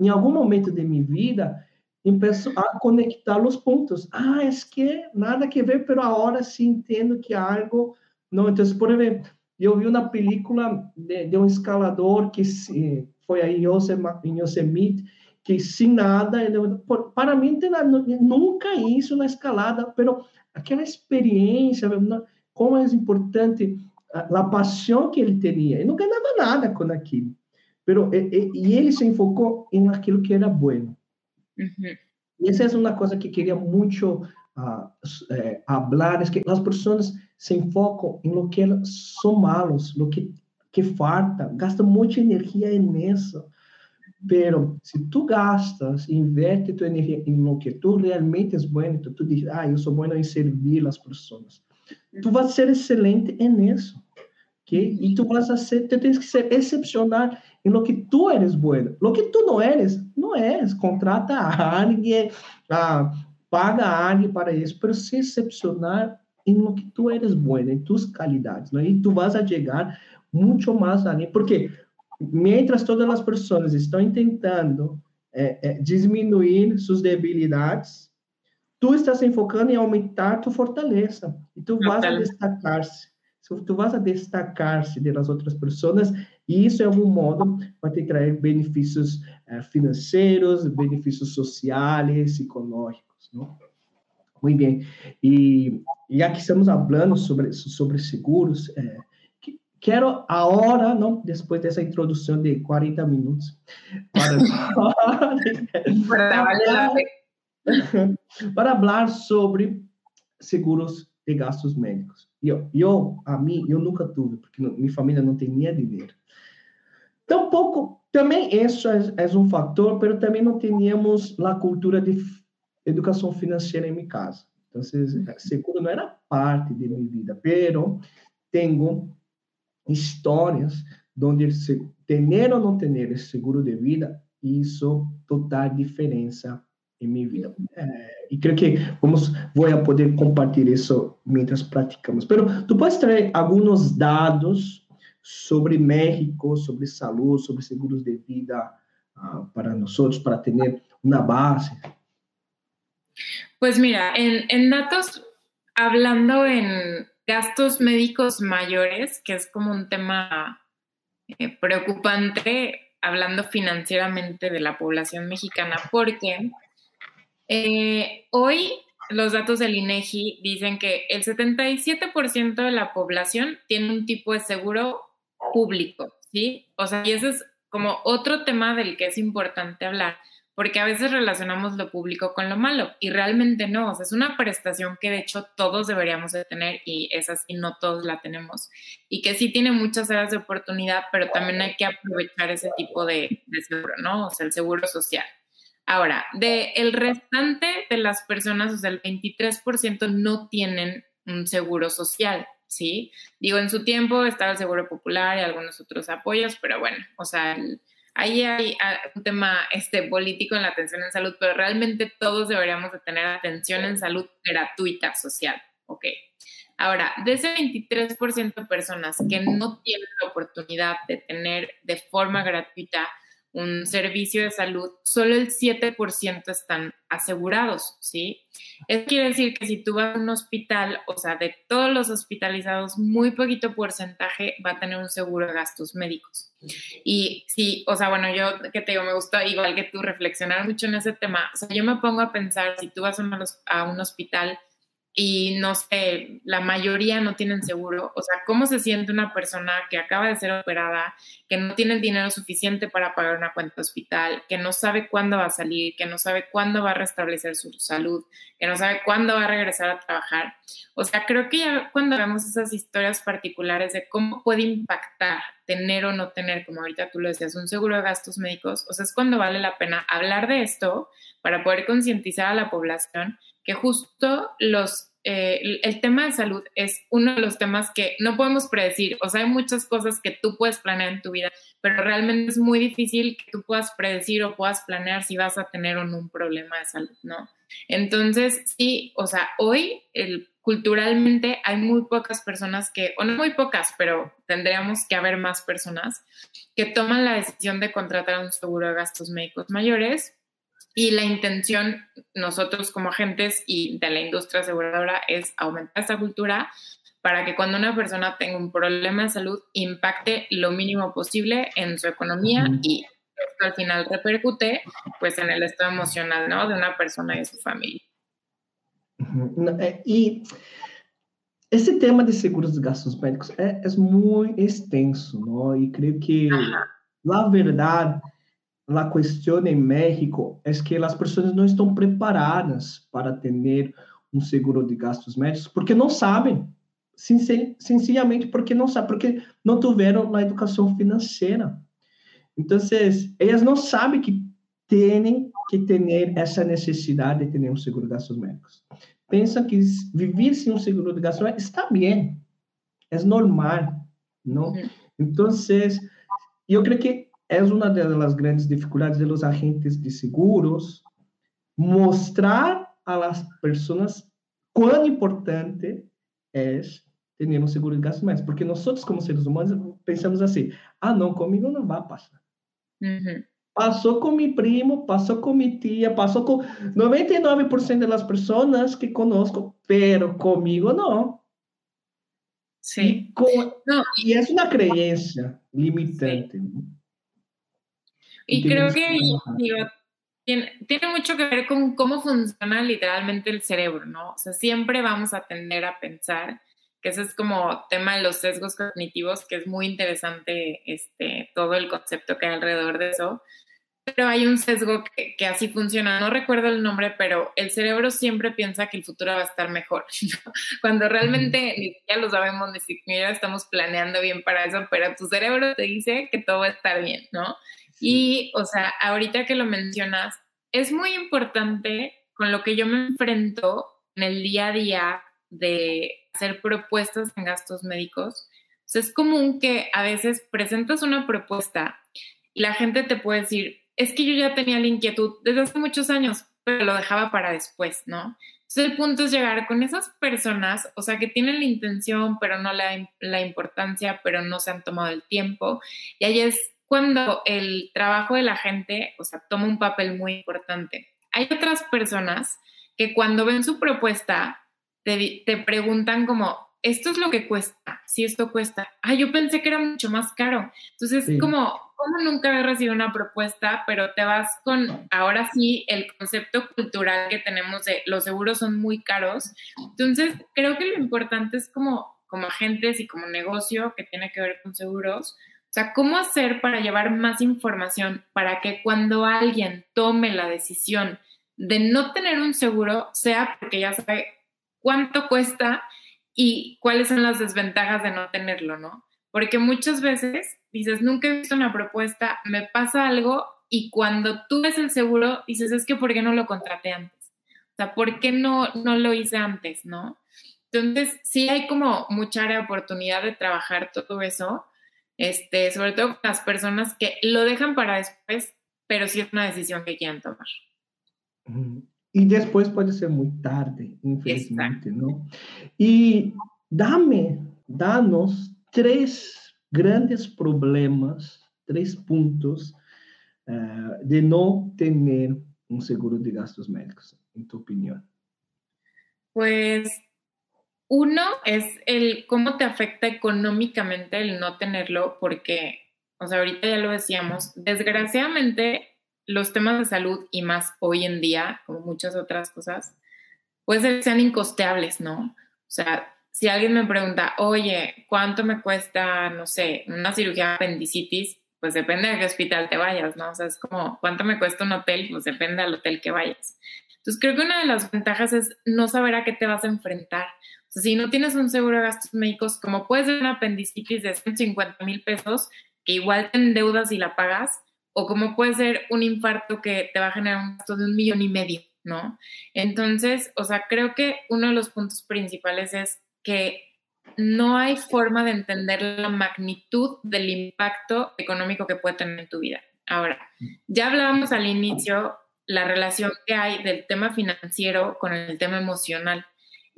em algum momento de minha vida, começo a conectar os pontos. Ah, é que nada que ver, mas agora sim entendo que algo... Não, então, por exemplo, eu vi uma película de, de um escalador que se, foi aí em Yosemite, que sem nada, ele, para mim, nunca isso na escalada, mas aquela experiência, como é importante a paixão que ele tinha. Ele não ganhava nada com aquilo. Pero, e, e ele se enfocou em aquilo que era bueno. Uhum. E essa é uma coisa que queria muito uh, eh, falar, é que as pessoas se enfocam em lo que são malos, lo que, que falta, gastam muita energia nisso. Pero, se tu gastas, inverte tua energia em lo que tu realmente és bueno, tu, tu diz, ah, eu sou bueno em servir as pessoas tu vas ser excelente en eso. ¿okay? Y tú vas a ser, tú tienes que ser excepcional en lo que tú eres bueno. Lo que tú no eres, no es. Contrata a alguien, ah, paga a alguien para eso, pero ser excepcional en lo que tú eres bueno, en tus calidades, ¿no? Y tú vas a llegar mucho más allá, porque mientras todas las personas están intentando eh, eh, disminuir sus debilidades, tu estás enfocando em aumentar tu fortaleza e tu vas a destacar-se. Tu vas a destacar-se das outras pessoas e isso, de algum modo, vai te trazer benefícios eh, financeiros, benefícios sociais, psicológicos, não? Muito bem. E já que estamos falando sobre sobre seguros, eh, quero agora, não, depois dessa introdução de 40 minutos, para, [LAUGHS] [LAUGHS] para, para [LAUGHS] falar sobre seguros de gastos médicos. Eu, eu, a mim, eu nunca tive, porque minha família não tinha dinheiro. Tampouco, também isso é, é um fator, mas também não tínhamos a cultura de educação financeira em minha casa. Então, seguro não era parte de minha vida, pero tenho histórias onde ter ou não ter seguro de vida isso total diferença em minha vida. É, e creio que vamos vou poder compartilhar isso mientras praticamos. Pero tu podes trazer alguns dados sobre México, sobre saúde, sobre seguros de vida uh, para nós, para ter uma base. Pues mira, en, en datos, hablando en gastos médicos mayores, que es como un tema eh, preocupante, hablando financieramente de la población mexicana, porque eh, hoy los datos del INEGI dicen que el 77% de la población tiene un tipo de seguro público, ¿sí? O sea, y ese es como otro tema del que es importante hablar porque a veces relacionamos lo público con lo malo y realmente no, o sea, es una prestación que de hecho todos deberíamos de tener y es así, no todos la tenemos y que sí tiene muchas áreas de oportunidad, pero también hay que aprovechar ese tipo de, seguro, ¿no? O sea, el seguro social. Ahora, de el restante de las personas, o sea, el 23% no tienen un seguro social, ¿sí? Digo, en su tiempo estaba el seguro popular y algunos otros apoyos, pero bueno, o sea, el, ahí hay ah, un tema este, político en la atención en salud, pero realmente todos deberíamos de tener atención en salud gratuita social, ¿ok? Ahora, de ese 23% de personas que no tienen la oportunidad de tener de forma gratuita un servicio de salud, solo el 7% están asegurados, ¿sí? Eso quiere decir que si tú vas a un hospital, o sea, de todos los hospitalizados, muy poquito porcentaje va a tener un seguro de gastos médicos. Y sí, o sea, bueno, yo que te digo, me gusta igual que tú reflexionar mucho en ese tema. O sea, yo me pongo a pensar, si tú vas a un hospital y no sé, la mayoría no tienen seguro. O sea, ¿cómo se siente una persona que acaba de ser operada, que no tiene el dinero suficiente para pagar una cuenta hospital, que no sabe cuándo va a salir, que no sabe cuándo va a restablecer su salud, que no sabe cuándo va a regresar a trabajar? O sea, creo que ya cuando vemos esas historias particulares de cómo puede impactar tener o no tener, como ahorita tú lo decías, un seguro de gastos médicos, o sea, es cuando vale la pena hablar de esto para poder concientizar a la población que justo los eh, el tema de salud es uno de los temas que no podemos predecir. O sea, hay muchas cosas que tú puedes planear en tu vida, pero realmente es muy difícil que tú puedas predecir o puedas planear si vas a tener o no un problema de salud, ¿no? Entonces, sí, o sea, hoy culturalmente hay muy pocas personas que, o no muy pocas, pero tendríamos que haber más personas que toman la decisión de contratar un seguro de gastos médicos mayores y la intención, nosotros como agentes y de la industria aseguradora, es aumentar esta cultura para que cuando una persona tenga un problema de salud impacte lo mínimo posible en su economía y esto al final repercute pues en el estado emocional ¿no? de una persona y de su familia. Eh, y ese tema de seguros de gastos médicos es, muy extenso, ¿no? Y creo que la verdad a questão em México é que as pessoas não estão preparadas para ter um seguro de gastos médicos porque não sabem, sencillamente porque não sabem, porque não tiveram a educação financeira. Então, elas não sabem que têm que ter essa necessidade de ter um seguro de gastos médicos. Pensam que viver sem um seguro de gastos médicos está bem, é normal, não? Então, eu creio que é uma das grandes dificuldades dos agentes de seguros mostrar a las pessoas quão importante é ter um seguro de gastos médicos, porque nós como seres humanos pensamos assim, ah, não, comigo não vai passar. Uhum. Passou com meu primo, passou com minha tia, passou com 99% das pessoas que conosco, pero comigo não. Sim. E, com, não. e é uma crença limitante. Sim. Y creo que tiene, tiene, mucho que ver con cómo funciona literalmente el cerebro, ¿no? O sea, siempre vamos a tender a pensar que ese es como tema de los sesgos cognitivos, que es muy interesante este, todo el concepto que hay alrededor de eso. Pero hay un sesgo que, así funciona, no recuerdo el nombre, pero el cerebro siempre piensa que el futuro va a estar mejor, [LAUGHS] cuando realmente ni siquiera lo sabemos, ni siquiera estamos planeando bien para eso, pero tu cerebro te dice que todo va a estar bien, ¿no? Y, o sea, ahorita que lo mencionas, es muy importante con lo que yo me enfrento en el día a día de hacer propuestas en gastos médicos. es común que a veces presentas una propuesta y la gente te puede decir, es que yo ya tenía la inquietud desde hace muchos años, pero lo dejaba para después, ¿no? Entonces el punto es llegar con esas personas, o sea, que tienen la intención, pero no la, la importancia, pero no se han tomado el tiempo. Y ahí es cuando el trabajo de la gente, o sea, toma un papel muy importante. Hay otras personas que cuando ven su propuesta te, te preguntan como, esto es lo que cuesta, si esto cuesta. Ah, yo pensé que era mucho más caro. Entonces, es como, como nunca había recibido una propuesta, pero te vas con, ahora sí, el concepto cultural que tenemos de los seguros son muy caros. Entonces, creo que lo importante es como, como agentes y como negocio que tiene que ver con seguros, sea, ¿cómo hacer para llevar más información para que cuando alguien tome la decisión de no tener un seguro, sea porque ya sabe cuánto cuesta y cuáles son las desventajas de no tenerlo, ¿no? Porque muchas veces dices, nunca he visto una propuesta, me pasa algo y cuando tú ves el seguro, dices, es que ¿por qué no lo contraté antes? O sea, ¿por qué no, no lo hice antes, no? Entonces, sí hay como mucha oportunidad de trabajar todo eso, este, sobre todo con las personas que lo dejan para después, pero sí es una decisión que quieren tomar. Y después puede ser muy tarde, infelizmente, ¿no? Y dame, danos tres grandes problemas, tres puntos uh, de no tener un seguro de gastos médicos, en tu opinión. Pues uno es el cómo te afecta económicamente el no tenerlo, porque, o sea, ahorita ya lo decíamos, desgraciadamente los temas de salud y más hoy en día, como muchas otras cosas, puede ser sean incosteables, ¿no? O sea, si alguien me pregunta, oye, ¿cuánto me cuesta, no sé, una cirugía de apendicitis? Pues depende de qué hospital te vayas, ¿no? O sea, es como, ¿cuánto me cuesta un hotel? Pues depende del hotel que vayas. Entonces, creo que una de las ventajas es no saber a qué te vas a enfrentar. Si no tienes un seguro de gastos médicos, como puede ser una apendicitis de 150 mil pesos, que igual te endeudas y la pagas, o como puede ser un infarto que te va a generar un gasto de un millón y medio, ¿no? Entonces, o sea, creo que uno de los puntos principales es que no hay forma de entender la magnitud del impacto económico que puede tener en tu vida. Ahora, ya hablábamos al inicio la relación que hay del tema financiero con el tema emocional.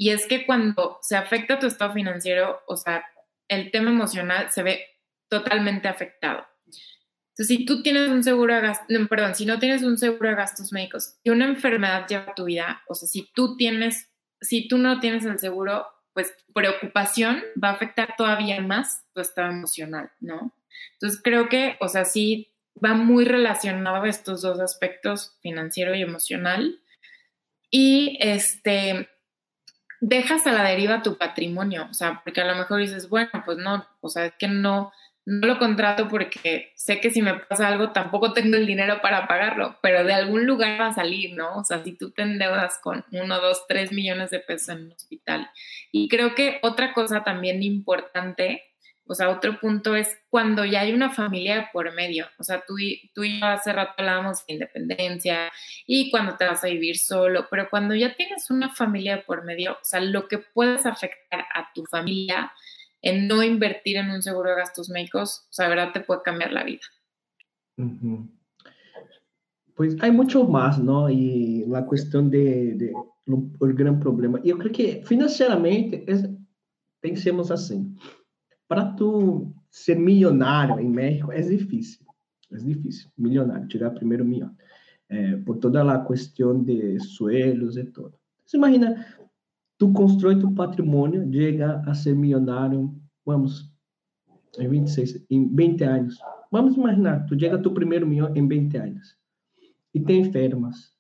Y es que cuando se afecta tu estado financiero, o sea, el tema emocional se ve totalmente afectado. Entonces, si tú tienes un seguro de gastos, perdón, si no tienes un seguro de gastos médicos y una enfermedad lleva tu vida, o sea, si tú tienes, si tú no tienes el seguro, pues preocupación va a afectar todavía más tu estado emocional, ¿no? Entonces, creo que, o sea, sí va muy relacionado a estos dos aspectos, financiero y emocional. Y este, dejas a la deriva tu patrimonio, o sea, porque a lo mejor dices, bueno, pues no, o sea, es que no, no lo contrato porque sé que si me pasa algo tampoco tengo el dinero para pagarlo, pero de algún lugar va a salir, ¿no? O sea, si tú te endeudas con uno, dos, tres millones de pesos en un hospital. Y creo que otra cosa también importante o sea, otro punto es cuando ya hay una familia por medio. O sea, tú y, tú y yo hace rato hablábamos de independencia y cuando te vas a vivir solo, pero cuando ya tienes una familia por medio, o sea, lo que puedes afectar a tu familia en no invertir en un seguro de gastos médicos, o sea, verdad te puede cambiar la vida. Pues hay mucho más, ¿no? Y la cuestión de, de el gran problema. Yo creo que financieramente es, pensemos así. Para tu ser milionário em México é difícil, é difícil, milionário, tirar primeiro milhão, é, por toda a questão de suelos e tudo. Você imagina, tu constrói tu patrimônio, chega a ser milionário, vamos, em 26, em 20 anos. Vamos imaginar, tu chega a tu primeiro milhão em 20 anos e te enfermas.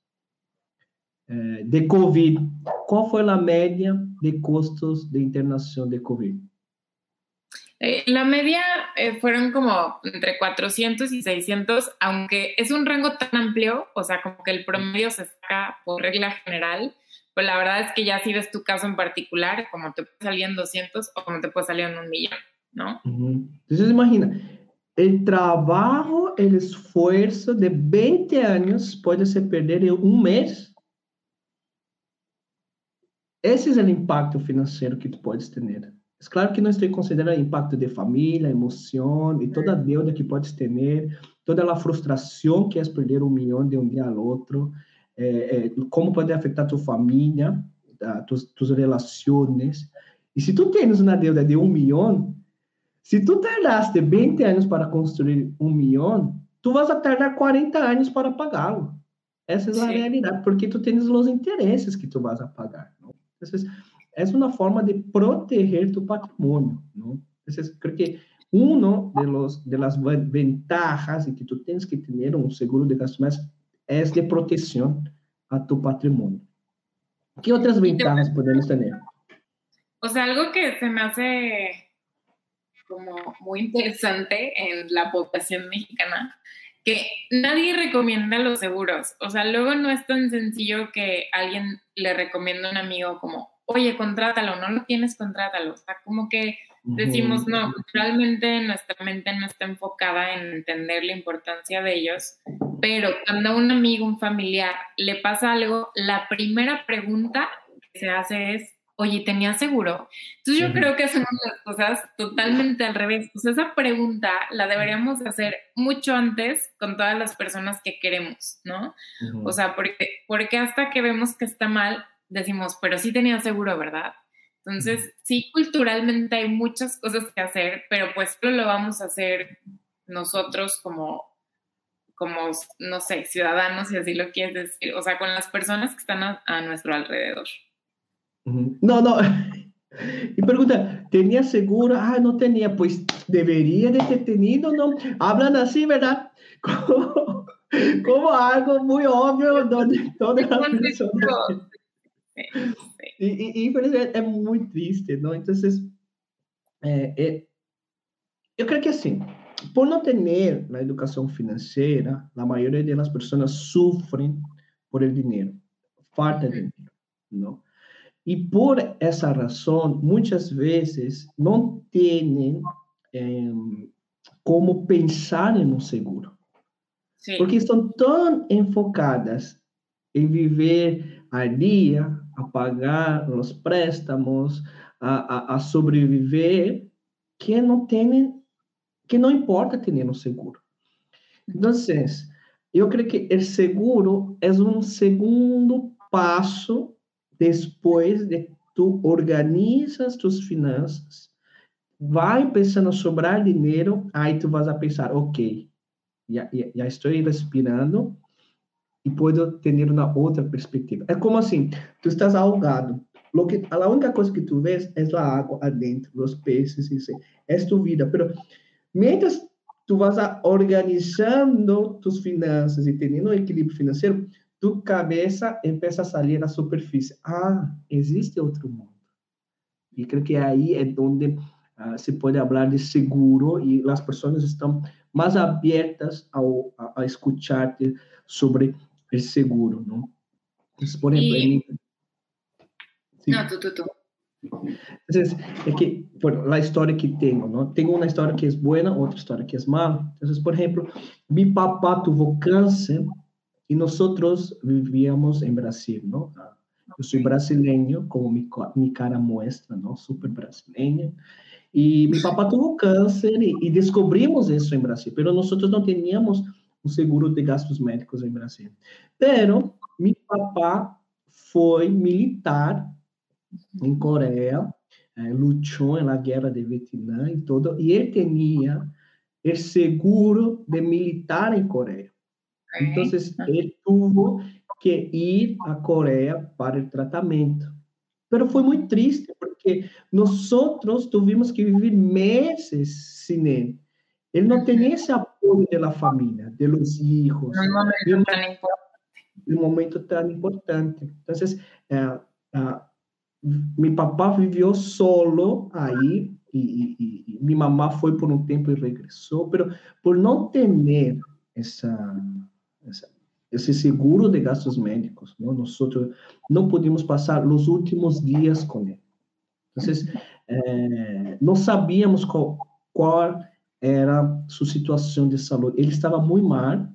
eh, de COVID, ¿cuál fue la media de costos de internación de COVID? Eh, la media eh, fueron como entre 400 y 600, aunque es un rango tan amplio, o sea, como que el promedio se saca por regla general, pues la verdad es que ya si ves tu caso en particular, como te puede salir en 200 o como te puede salir en un millón, ¿no? Entonces imagina, el trabajo, el esfuerzo de 20 años puede se perder en un mes. Ese es el impacto financiero que tú puedes tener. Es claro que não estou considerando impacto de família, emoção e toda a deuda que podes ter, toda a frustração que é perder um milhão de um dia ao outro, é, é, como pode afetar tua família, tus, tus relações. E se tu tens uma deuda de um milhão, se tu tardaste 20 anos para construir um milhão, tu vas a tardar 40 anos para pagá-lo. Essa é a realidade, porque tu tens os interesses que tu vas a pagar. Não? Então, es una forma de proteger tu patrimonio, ¿no? Entonces, creo que uno de, los, de las ventajas que tú tienes que tener un seguro de gastos es de protección a tu patrimonio. ¿Qué otras ventajas podemos tener? O sea, algo que se me hace como muy interesante en la población mexicana, que nadie recomienda los seguros. O sea, luego no es tan sencillo que alguien le recomienda a un amigo como, oye, contrátalo, no lo tienes, contrátalo. O sea, como que decimos, no, realmente nuestra mente no está enfocada en entender la importancia de ellos, pero cuando a un amigo, un familiar le pasa algo, la primera pregunta que se hace es, oye, ¿tenías seguro? Entonces yo creo que son unas cosas totalmente al revés. Pues esa pregunta la deberíamos hacer mucho antes con todas las personas que queremos, ¿no? O sea, porque, porque hasta que vemos que está mal, decimos, pero sí tenía seguro, ¿verdad? Entonces, sí, culturalmente hay muchas cosas que hacer, pero pues lo vamos a hacer nosotros como, como, no sé, ciudadanos, si así lo quieres decir, o sea, con las personas que están a, nuestro alrededor. No, no. [LAUGHS] Y pregunta, ¿tenía seguro? Ah, no tenía, pues debería de ter tenido, ¿no? Hablan así, ¿verdad? [LAUGHS] Como, como algo muy obvio donde [LAUGHS] todas las personas... Y, infelizmente es muy triste, ¿no? Entonces, eh, eh, yo creo que así, por no tener la educación financiera, la mayoría de las personas sufren por el dinero, falta de dinero, ¿no? Y por esa razón, muchas veces no tienen eh, como pensar en un seguro. Sí. Porque están tan enfocadas en vivir al día, a pagar os préstamos, a, a, a sobreviver, que não tem, que não importa ter um seguro. Então, eu creio que o seguro é um segundo passo depois de tu organizas tus finanças, vai pensando sobrar dinheiro, aí tu vas a pensar, ok, já, já estou respirando, e puedo ter uma outra perspectiva. É como assim, tu estás ahogado. Lo que, a única coisa que tu vês é a água adentro, os peces, isso é tu vida. Pero mientras tu vas organizando tus finanças e tendo um equilíbrio financeiro, tu cabeça começa a sair na superfície. Ah, existe outro mundo. E creio que aí é onde uh, se pode falar de seguro e as pessoas estão mais abertas ao, a, a escutar-te sobre el seguro, ¿no? Entonces, por ejemplo, y... mi... sí. No, tú, tú, tú. Entonces, es que, bueno, la historia que tengo, ¿no? Tengo una historia que es buena, otra historia que es mala. Entonces, por ejemplo, mi papá tuvo cáncer y nosotros vivíamos en Brasil, ¿no? Yo soy brasileño, como mi, mi cara muestra, ¿no? Súper brasileña. Y mi papá tuvo cáncer y, y descubrimos eso en Brasil, pero nosotros no teníamos um seguro de gastos médicos em Brasil. Pero meu papá foi militar em Coreia, eh, lutou na guerra de Vietnã e todo, e ele tinha o seguro de militar em Coreia. Então, ele teve que ir à Coreia para o tratamento. Pero foi muito triste, porque nós tivemos que viver meses sem ele. Ele não tem esse apoio da família, dos filhos. No momento tan importante. um momento tão importante. Então, é, é, meu papá viveu solo aí e, e, e, minha mamá foi por um tempo e regressou, pero por não ter essa, essa esse seguro de gastos médicos, não? nós não podíamos passar os últimos dias com ele. Então, é, não sabíamos qual, qual era sua situação de saúde. Ele estava muito mal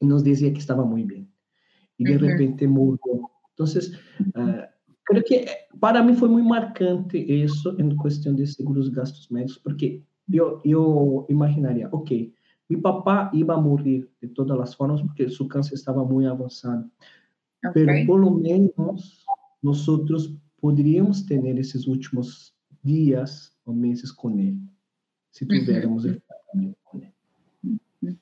e nos dizia que estava muito bem. E de uhum. repente morreu. Então, creio que para mim foi muito marcante isso em questão de seguros gastos médicos, porque eu, eu imaginaria, ok, meu papá ia morrer de todas as formas porque seu câncer estava muito avançado. Okay. Pero pelo menos nós poderíamos ter esses últimos dias ou meses com ele, se tivéssemos uhum. com ele. Uhum.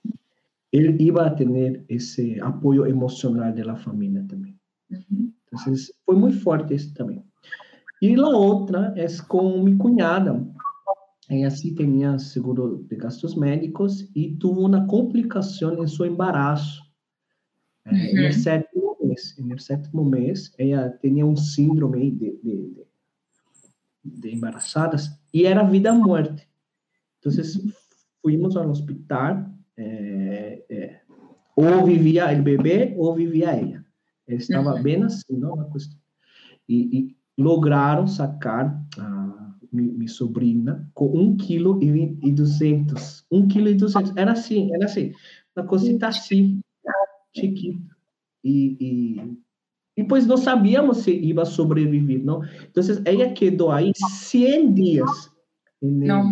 Ele ia ter esse apoio emocional da família também. Uhum. Então, foi muito forte isso também. E a outra é com minha cunhada. Ela assim tinha seguro de gastos médicos e teve uma complicação em seu embaraço. Uhum. No sétimo mês, no sétimo mês, ela tinha um síndrome de, de, de, de embaraçadas e era vida-morte. Então, fomos ao hospital, é, é, ou vivia o bebê ou vivia ela. Ele estava uhum. bem assim, não? E, e lograram sacar a minha sobrinha com um quilo e duzentos. Um quilo e duzentos. Era assim, era assim. Uma cosita assim, chiquita. E, e, e pois não sabíamos se ia sobreviver, não? Então, ela quedou aí 100 dias não,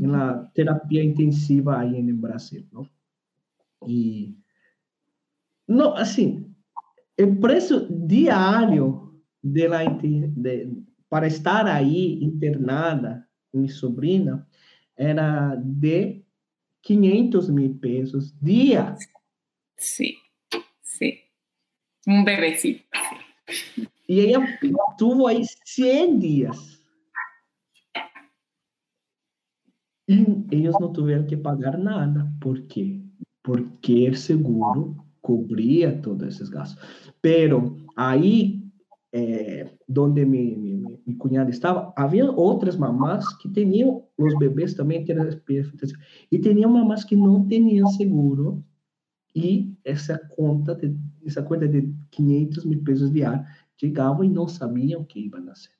na terapia intensiva aí no Brasil, não? E não, assim, o preço diário de la, de, para estar aí internada, minha sobrinha, era de 500 mil pesos dia. Sim, sim. Um bebecito. E ela tuvo aí 100 dias. E eles não tiveram que pagar nada. Por quê? Porque o seguro cobria todos esses gastos. Pero aí, é, onde minha, minha, minha cunhada estava, havia outras mamás que tinham, os bebês também tinham e tinham mamás que não tinham seguro e essa conta de, essa conta de 500 mil pesos diários chegava e não sabiam que ia nascer.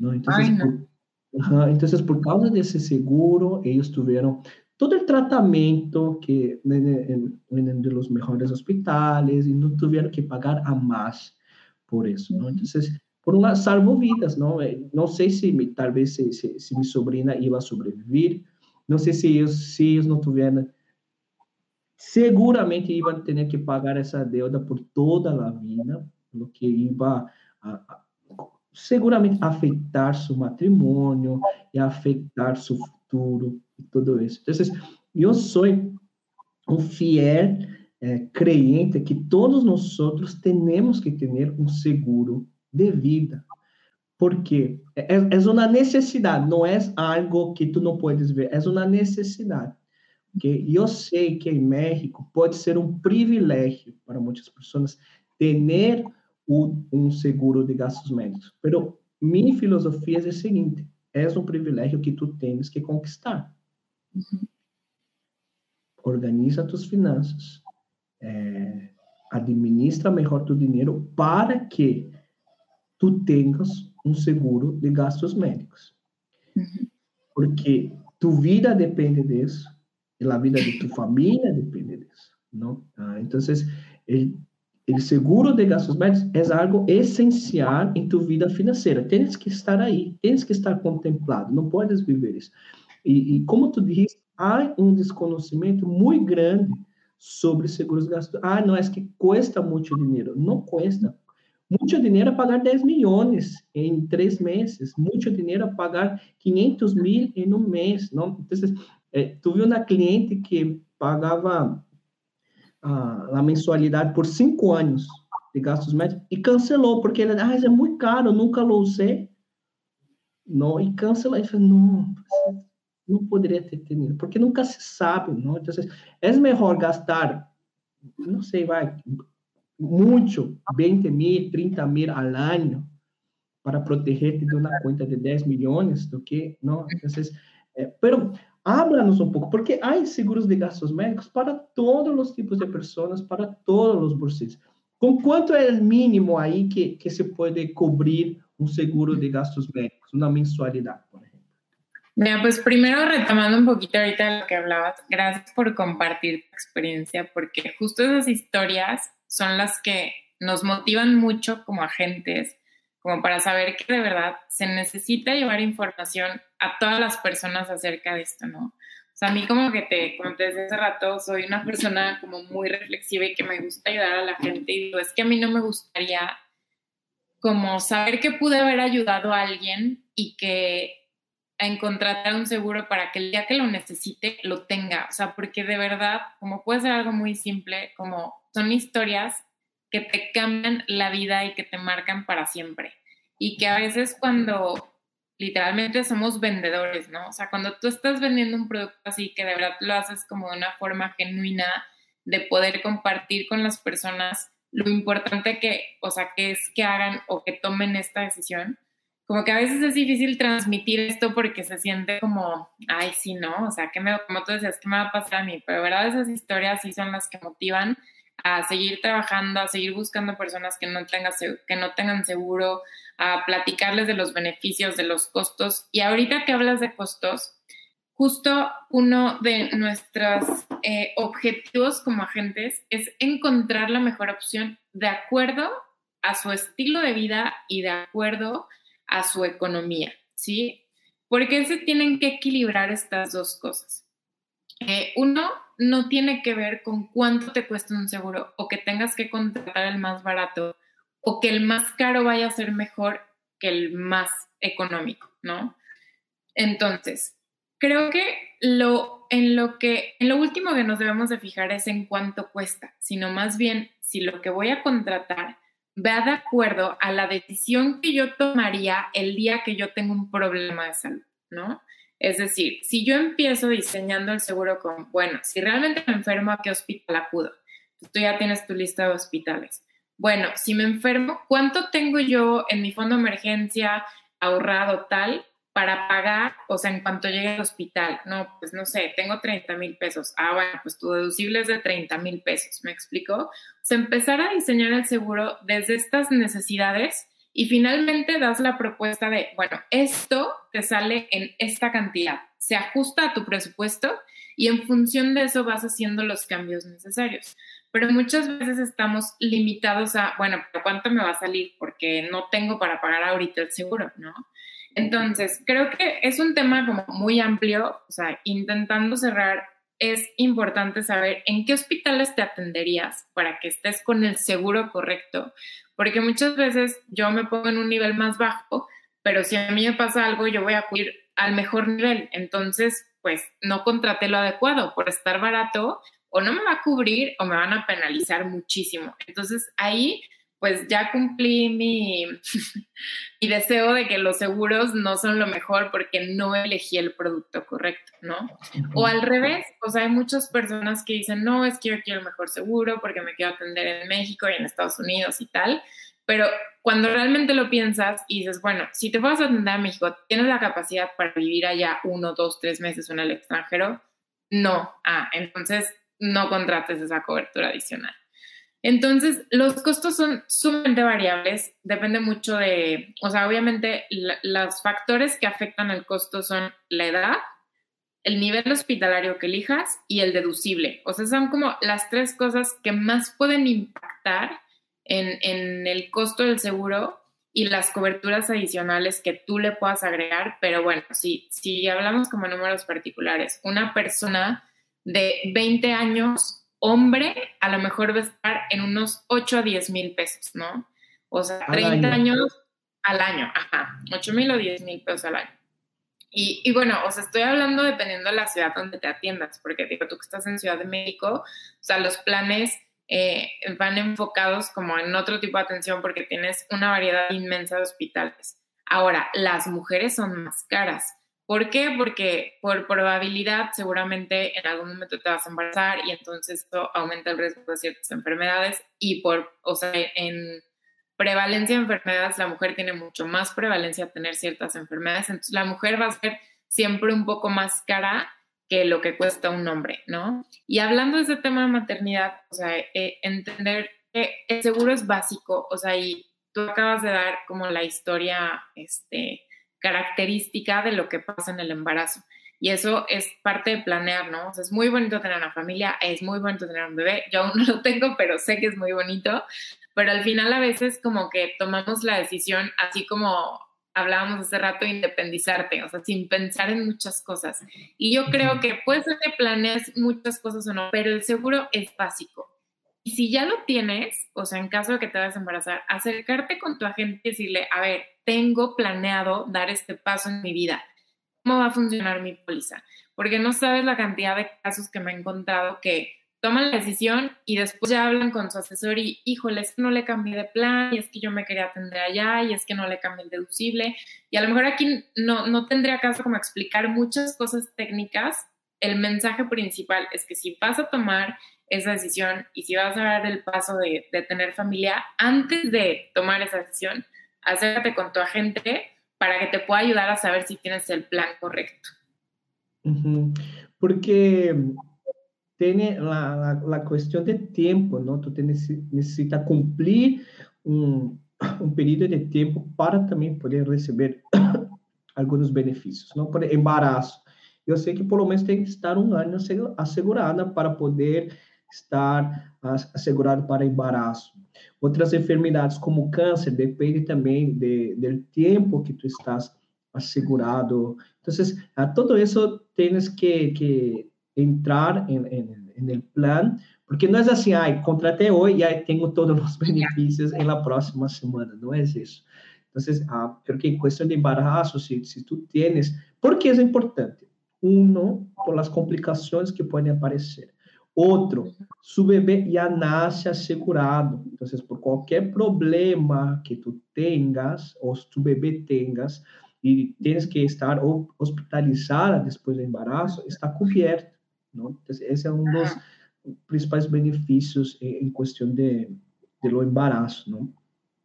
Não? Então, Ai, não. Por, então, por causa desse seguro, eles tiveram todo el tratamiento que en, en, de los mejores hospitales y no tuvieron que pagar a más por eso, ¿no? Entonces, por una salvo vidas, ¿no? Eh, no sé si mi, tal vez si, si, si, mi sobrina iba a sobrevivir, no sé si ellos, si ellos no tuvieran, seguramente iban a tener que pagar esa deuda por toda la vida, lo que iba a, a seguramente afetar su matrimonio y afetar su futuro y todo eso. Entonces, yo soy un fiel creyente que todos nosotros tenemos que tener un seguro de vida, porque é, é uma necessidade, não é algo que tu não puedes ver, é uma necessidade. Okay? Eu sei que em México pode ser um privilégio para muitas pessoas ter um seguro de gastos médicos, mas minha filosofia é a seguinte: é um privilégio que tu tens que conquistar. Uhum. Organiza tus finanças, é, administra melhor tu dinheiro para que tu tenhas um seguro de gastos médicos. Uhum. Porque tu vida depende disso, e a vida de tu família depende disso. Não? Ah, então, o seguro de gastos médicos é algo essencial em tu vida financeira. Tens que estar aí, tens que estar contemplado, não podes viver isso. E, e como tu disse, há um desconhecimento muito grande sobre seguros gastos. Ah, não, é que custa muito dinheiro. Não custa. Muito dinheiro é pagar 10 milhões em três meses. Muito dinheiro é pagar 500 mil em um mês. Não? Então, é, tu viu na cliente que pagava a, mensalidade por cinco anos de gastos médicos e cancelou, porque ele ah, é muito caro, nunca usei. Não, e cancelou. E falou, não, não poderia ter tenido, porque nunca se sabe, não? Então, é melhor gastar no sé, va, mucho, 20 mil, 30 mil al año para protegerte de una cuenta de 10 millones, ¿no? que, ¿no? Entonces, eh, pero háblanos un poco, porque hay seguros de gastos médicos para todos los tipos de personas, para todos los bolsillos. ¿Con cuánto es el mínimo ahí que, que se puede cubrir un seguro de gastos médicos, una mensualidad, por ejemplo? Mira, pues primero retomando un poquito ahorita lo que hablabas, gracias por compartir tu experiencia, porque justo esas historias son las que nos motivan mucho como agentes, como para saber que de verdad se necesita llevar información a todas las personas acerca de esto, ¿no? O sea, a mí como que te, te decía hace rato, soy una persona como muy reflexiva y que me gusta ayudar a la gente y digo, es que a mí no me gustaría como saber que pude haber ayudado a alguien y que en contratar un seguro para que el día que lo necesite lo tenga. O sea, porque de verdad, como puede ser algo muy simple, como son historias que te cambian la vida y que te marcan para siempre. Y que a veces cuando literalmente somos vendedores, ¿no? O sea, cuando tú estás vendiendo un producto así que de verdad lo haces como de una forma genuina de poder compartir con las personas lo importante que, o sea, que es que hagan o que tomen esta decisión, como que a veces es difícil transmitir esto porque se siente como, ay, sí, ¿no? O sea, que me, como tú decías, ¿qué me va a pasar a mí? Pero, ¿verdad? Esas historias sí son las que motivan a seguir trabajando, a seguir buscando personas que no, tengan, que no tengan seguro, a platicarles de los beneficios, de los costos. Y ahorita que hablas de costos, justo uno de nuestros eh, objetivos como agentes es encontrar la mejor opción de acuerdo a su estilo de vida y de acuerdo a su economía, ¿sí? Porque se tienen que equilibrar estas dos cosas. Eh, uno no tiene que ver con cuánto te cuesta un seguro o que tengas que contratar el más barato o que el más caro vaya a ser mejor que el más económico, ¿no? Entonces, creo que lo en lo que en lo último que nos debemos de fijar es en cuánto cuesta, sino más bien si lo que voy a contratar va de acuerdo a la decisión que yo tomaría el día que yo tengo un problema de salud, ¿no? Es decir, si yo empiezo diseñando el seguro con, bueno, si realmente me enfermo, ¿a qué hospital acudo? Tú ya tienes tu lista de hospitales. Bueno, si me enfermo, ¿cuánto tengo yo en mi fondo de emergencia ahorrado tal para pagar, o sea, en cuanto llegue al hospital? No, pues no sé, tengo 30 mil pesos. Ah, bueno, pues tu deducible es de 30 mil pesos, ¿me explico? O sea, empezar a diseñar el seguro desde estas necesidades y finalmente das la propuesta de, bueno, esto te sale en esta cantidad, se ajusta a tu presupuesto y en función de eso vas haciendo los cambios necesarios. Pero muchas veces estamos limitados a, bueno, pero ¿cuánto me va a salir? Porque no tengo para pagar ahorita el seguro, ¿no? Entonces, creo que es un tema como muy amplio, o sea, intentando cerrar, es importante saber en qué hospitales te atenderías para que estés con el seguro correcto, porque muchas veces yo me pongo en un nivel más bajo, pero si a mí me pasa algo, yo voy a acudir al mejor nivel. Entonces, pues no contraté lo adecuado por estar barato o no me va a cubrir o me van a penalizar muchísimo. Entonces, ahí pues ya cumplí mi, [LAUGHS] mi, deseo de que los seguros no son lo mejor porque no elegí el producto correcto, ¿no? O al revés, o sea, hay muchas personas que dicen, no, es que yo quiero el mejor seguro porque me quiero atender en México y en Estados Unidos y tal, pero cuando realmente lo piensas y dices, bueno, si te vas a atender a México, ¿tienes la capacidad para vivir allá uno, dos, tres meses en el extranjero? No. Ah, entonces no contrates esa cobertura adicional. Entonces, los costos son sumamente variables, depende mucho de, o sea, obviamente los factores que afectan el costo son la edad, el nivel hospitalario que elijas y el deducible. O sea, son como las tres cosas que más pueden impactar en, en el costo del seguro y las coberturas adicionales que tú le puedas agregar. Pero bueno, si, si hablamos como números particulares, una persona de 20 años hombre a lo mejor va a estar en unos 8 a 10 mil pesos, ¿no? O sea, 30 años al año, ajá, 8 mil o 10 mil pesos al año. Y, y, bueno, o sea, estoy hablando dependiendo de la ciudad donde te atiendas, porque digo, tú que estás en Ciudad de México, o sea, los planes eh, van enfocados como en otro tipo de atención porque tienes una variedad inmensa de hospitales. Ahora, las mujeres son más caras ¿Por qué? Porque por probabilidad seguramente en algún momento te vas a embarazar y entonces esto aumenta el riesgo de ciertas enfermedades y por, o sea, en prevalencia de enfermedades la mujer tiene mucho más prevalencia de tener ciertas enfermedades, entonces la mujer va a ser siempre un poco más cara que lo que cuesta un hombre, ¿no? Y hablando de ese tema de maternidad, o sea, eh, entender que el seguro es básico, o sea, y tú acabas de dar como la historia, este, característica de lo que pasa en el embarazo. Y eso es parte de planear, ¿no? O sea, es muy bonito tener una familia, es muy bonito tener un bebé. Yo aún no lo tengo, pero sé que es muy bonito. Pero al final a veces como que tomamos la decisión, así como hablábamos hace rato, independizarte, o sea, sin pensar en muchas cosas. Y yo creo que puede ser que planees muchas cosas o no, pero el seguro es básico. Y si ya lo tienes, o sea, en caso de que te vayas a embarazar, acercarte con tu agente y decirle, a ver, tengo planeado dar este paso en mi vida. ¿Cómo va a funcionar mi póliza? Porque no sabes la cantidad de casos que me he encontrado que toman la decisión y después ya hablan con su asesor y, híjole, es que no le cambié de plan y es que yo me quería atender allá y es que no le cambié el deducible. Y a lo mejor aquí no, no tendría caso como explicar muchas cosas técnicas. El mensaje principal es que si vas a tomar esa decisión y si vas a dar el paso de, de tener familia, antes de tomar esa decisión, acércate con tu agente para que te pueda ayudar a saber si tienes el plan correcto. Porque tiene la, la, cuestión de tiempo, ¿no? Tú necesitas cumplir un, un periodo de tiempo para también poder recibir [COUGHS] algunos beneficios, ¿no? Por embarazo. Eu sei que pelo menos tem que estar um ano assegurada para poder estar assegurado para embaraço. Outras enfermidades como câncer depende também de, do tempo que tu estás assegurado. Então, a todo isso tens que, que entrar no plan, porque não é assim, ah, contratei hoje e aí tenho todos os [LAUGHS] benefícios na próxima semana, não é isso. Então, ah, porque em questão de embaraço, se, se tu tens, por que é importante? Um, por as complicações que podem aparecer. Outro, su bebê já nasce assegurado. Então, por qualquer problema que tu tenhas, ou tu bebê tenhas, e tens que estar hospitalizada depois do embaraço, está coberto. Não? Então, esse é um dos principais benefícios em, questão de, de lo embarazo, ¿no?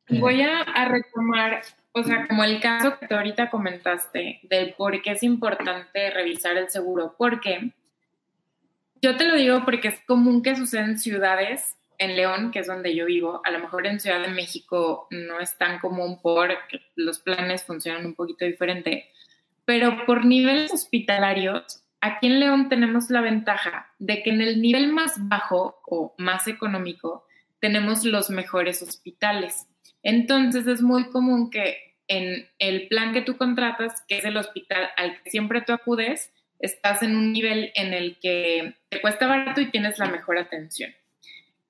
Voy a, a, retomar, o sea, como el caso que tú ahorita comentaste, del por qué es importante revisar el seguro, porque yo te lo digo porque es común que suceda en ciudades, en León, que es donde yo vivo, a lo mejor en Ciudad de México no es tan común porque los planes funcionan un poquito diferente, pero por niveles hospitalarios, aquí en León tenemos la ventaja de que en el nivel más bajo o más económico tenemos los mejores hospitales. Entonces es muy común que en el plan que tú contratas, que es el hospital al que siempre tú acudes, estás en un nivel en el que te cuesta barato y tienes la mejor atención.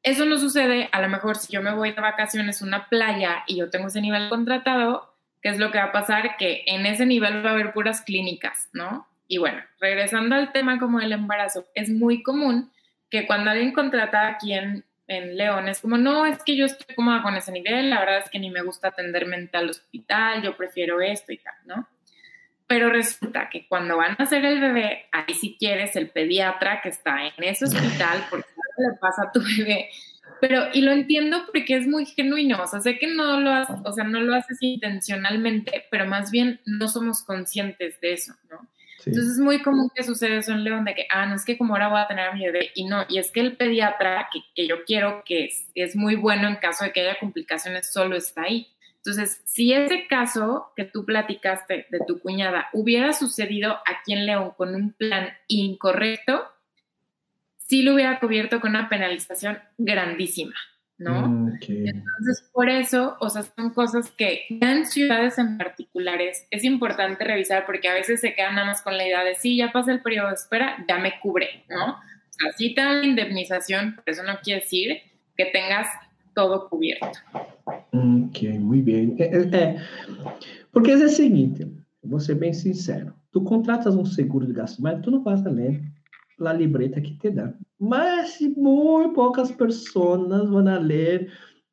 Eso no sucede, a lo mejor si yo me voy de vacaciones a una playa y yo tengo ese nivel contratado, ¿qué es lo que va a pasar? Que en ese nivel va a haber puras clínicas, ¿no? Y bueno, regresando al tema como el embarazo, es muy común que cuando alguien contrata aquí en, en León es como, no, es que yo estoy cómoda con ese nivel, la verdad es que ni me gusta atender mental hospital, yo prefiero esto y tal, ¿no? Pero resulta que cuando van a hacer el bebé, ahí si quieres el pediatra que está en ese hospital, porque [LAUGHS] le pasa a tu bebé. Pero, y lo entiendo porque es muy genuino, o sea, sé que no lo, haces, o sea, no lo haces intencionalmente, pero más bien no somos conscientes de eso, ¿no? Entonces es muy común que suceda eso en León, de que, ah, no es que como ahora voy a tener a mi bebé, y no, y es que el pediatra, que, que yo quiero que es, es muy bueno en caso de que haya complicaciones, solo está ahí. Entonces, si ese caso que tú platicaste de tu cuñada hubiera sucedido aquí en León con un plan incorrecto, sí lo hubiera cubierto con una penalización grandísima, ¿no? Mm, Entonces, por eso, o sea, son cosas que en ciudades en particulares es importante revisar porque a veces se quedan nada más con la idea de, sí, ya pasa el periodo de espera, ya me cubre, ¿no? O sea, sí te dan indemnización, pero eso no quiere decir que tengas todo cubierto. Ok, muito bem. É, é, é, porque é o seguinte, vou ser bem sincero. Tu contratas um seguro de gasto, mas tu não vas a ler a libreta que te dá. Mas muito poucas pessoas vão ler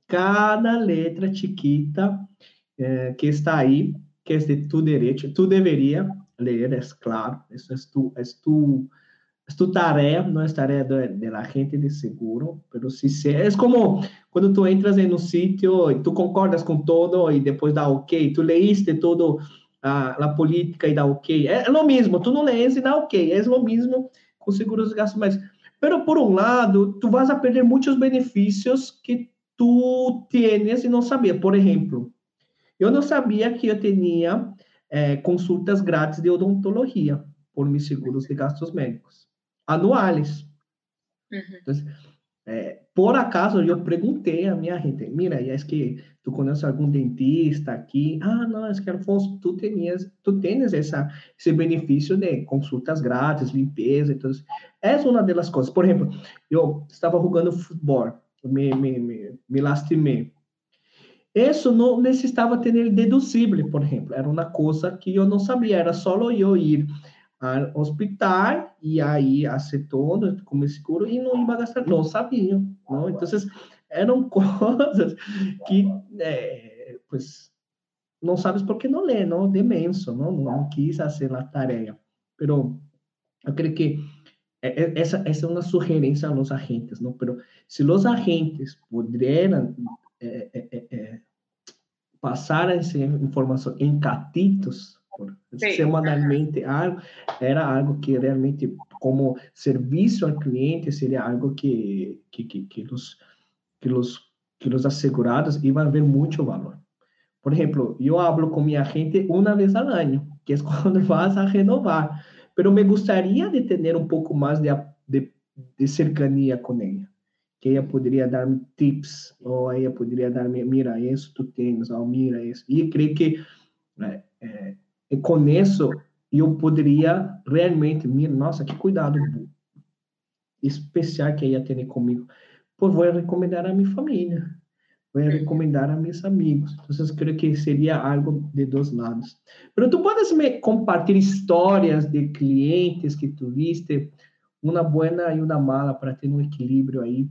cada letra chiquita é, que está aí, que é de tu direito, tu deveria, leer, es claro, eso es tu, es tu, tu tarea, no es tarea de, de la gente de seguro, pero sí, sí, es como cuando tú entras en un sitio y tú concordas con todo y después da ok, tú leíste todo a, la política y da ok, es lo mismo, tú no lees y da ok, es lo mismo con seguros de gastos médicos. Pero por un lado, tú vas a perder muchos beneficios que tú tienes y no sabías. Por ejemplo, eu não sabia que eu tinha é, consultas grátis de odontologia por mis seguros de gastos médicos, anuais. Uhum. Então, é, por acaso, eu perguntei a minha gente, mira, é que tu conhece algum dentista aqui? Ah, não, é que Alfonso, tu tens, tu tens essa, esse benefício de consultas grátis, limpeza, então, é uma das coisas. Por exemplo, eu estava jogando futebol, me, me, me, me lastimei. Isso não necessitava ter ele deducível, por exemplo. Era uma coisa que eu não sabia. Era só eu ir ao hospital e aí acetona como seguro e não ia gastar. Não sabia. Não? Então, eram [LAUGHS] coisas que, é, não sabes porque não lê, não? Demenso, não? Não quis fazer a tarefa. Pero eu creio que essa, essa é uma sugerência aos agentes, não? Pero se os agentes pudieran é, é, é, passar essa informação em catitos, semanalmente, algo, era algo que realmente, como serviço ao cliente, seria algo que, que, que, que, os, que, os, que os assegurados iam ver muito valor. Por exemplo, eu hablo com minha gente uma vez ao ano, que é [LAUGHS] quando vas a renovar, mas me gostaria de ter um pouco mais de, de, de cercania com ela que ella podría darme tips, o ella podría darme, mira, isso tu tens, oh, mira isso. E creio que é, é, com isso eu poderia realmente, mira, nossa, que cuidado especial que ella tem comigo. Pois vou recomendar a minha família, vou recomendar a meus amigos. Então, creio que seria algo de dois lados. Mas tu podes me compartilhar histórias de clientes que tu viste, uma boa e uma mala para ter um equilíbrio aí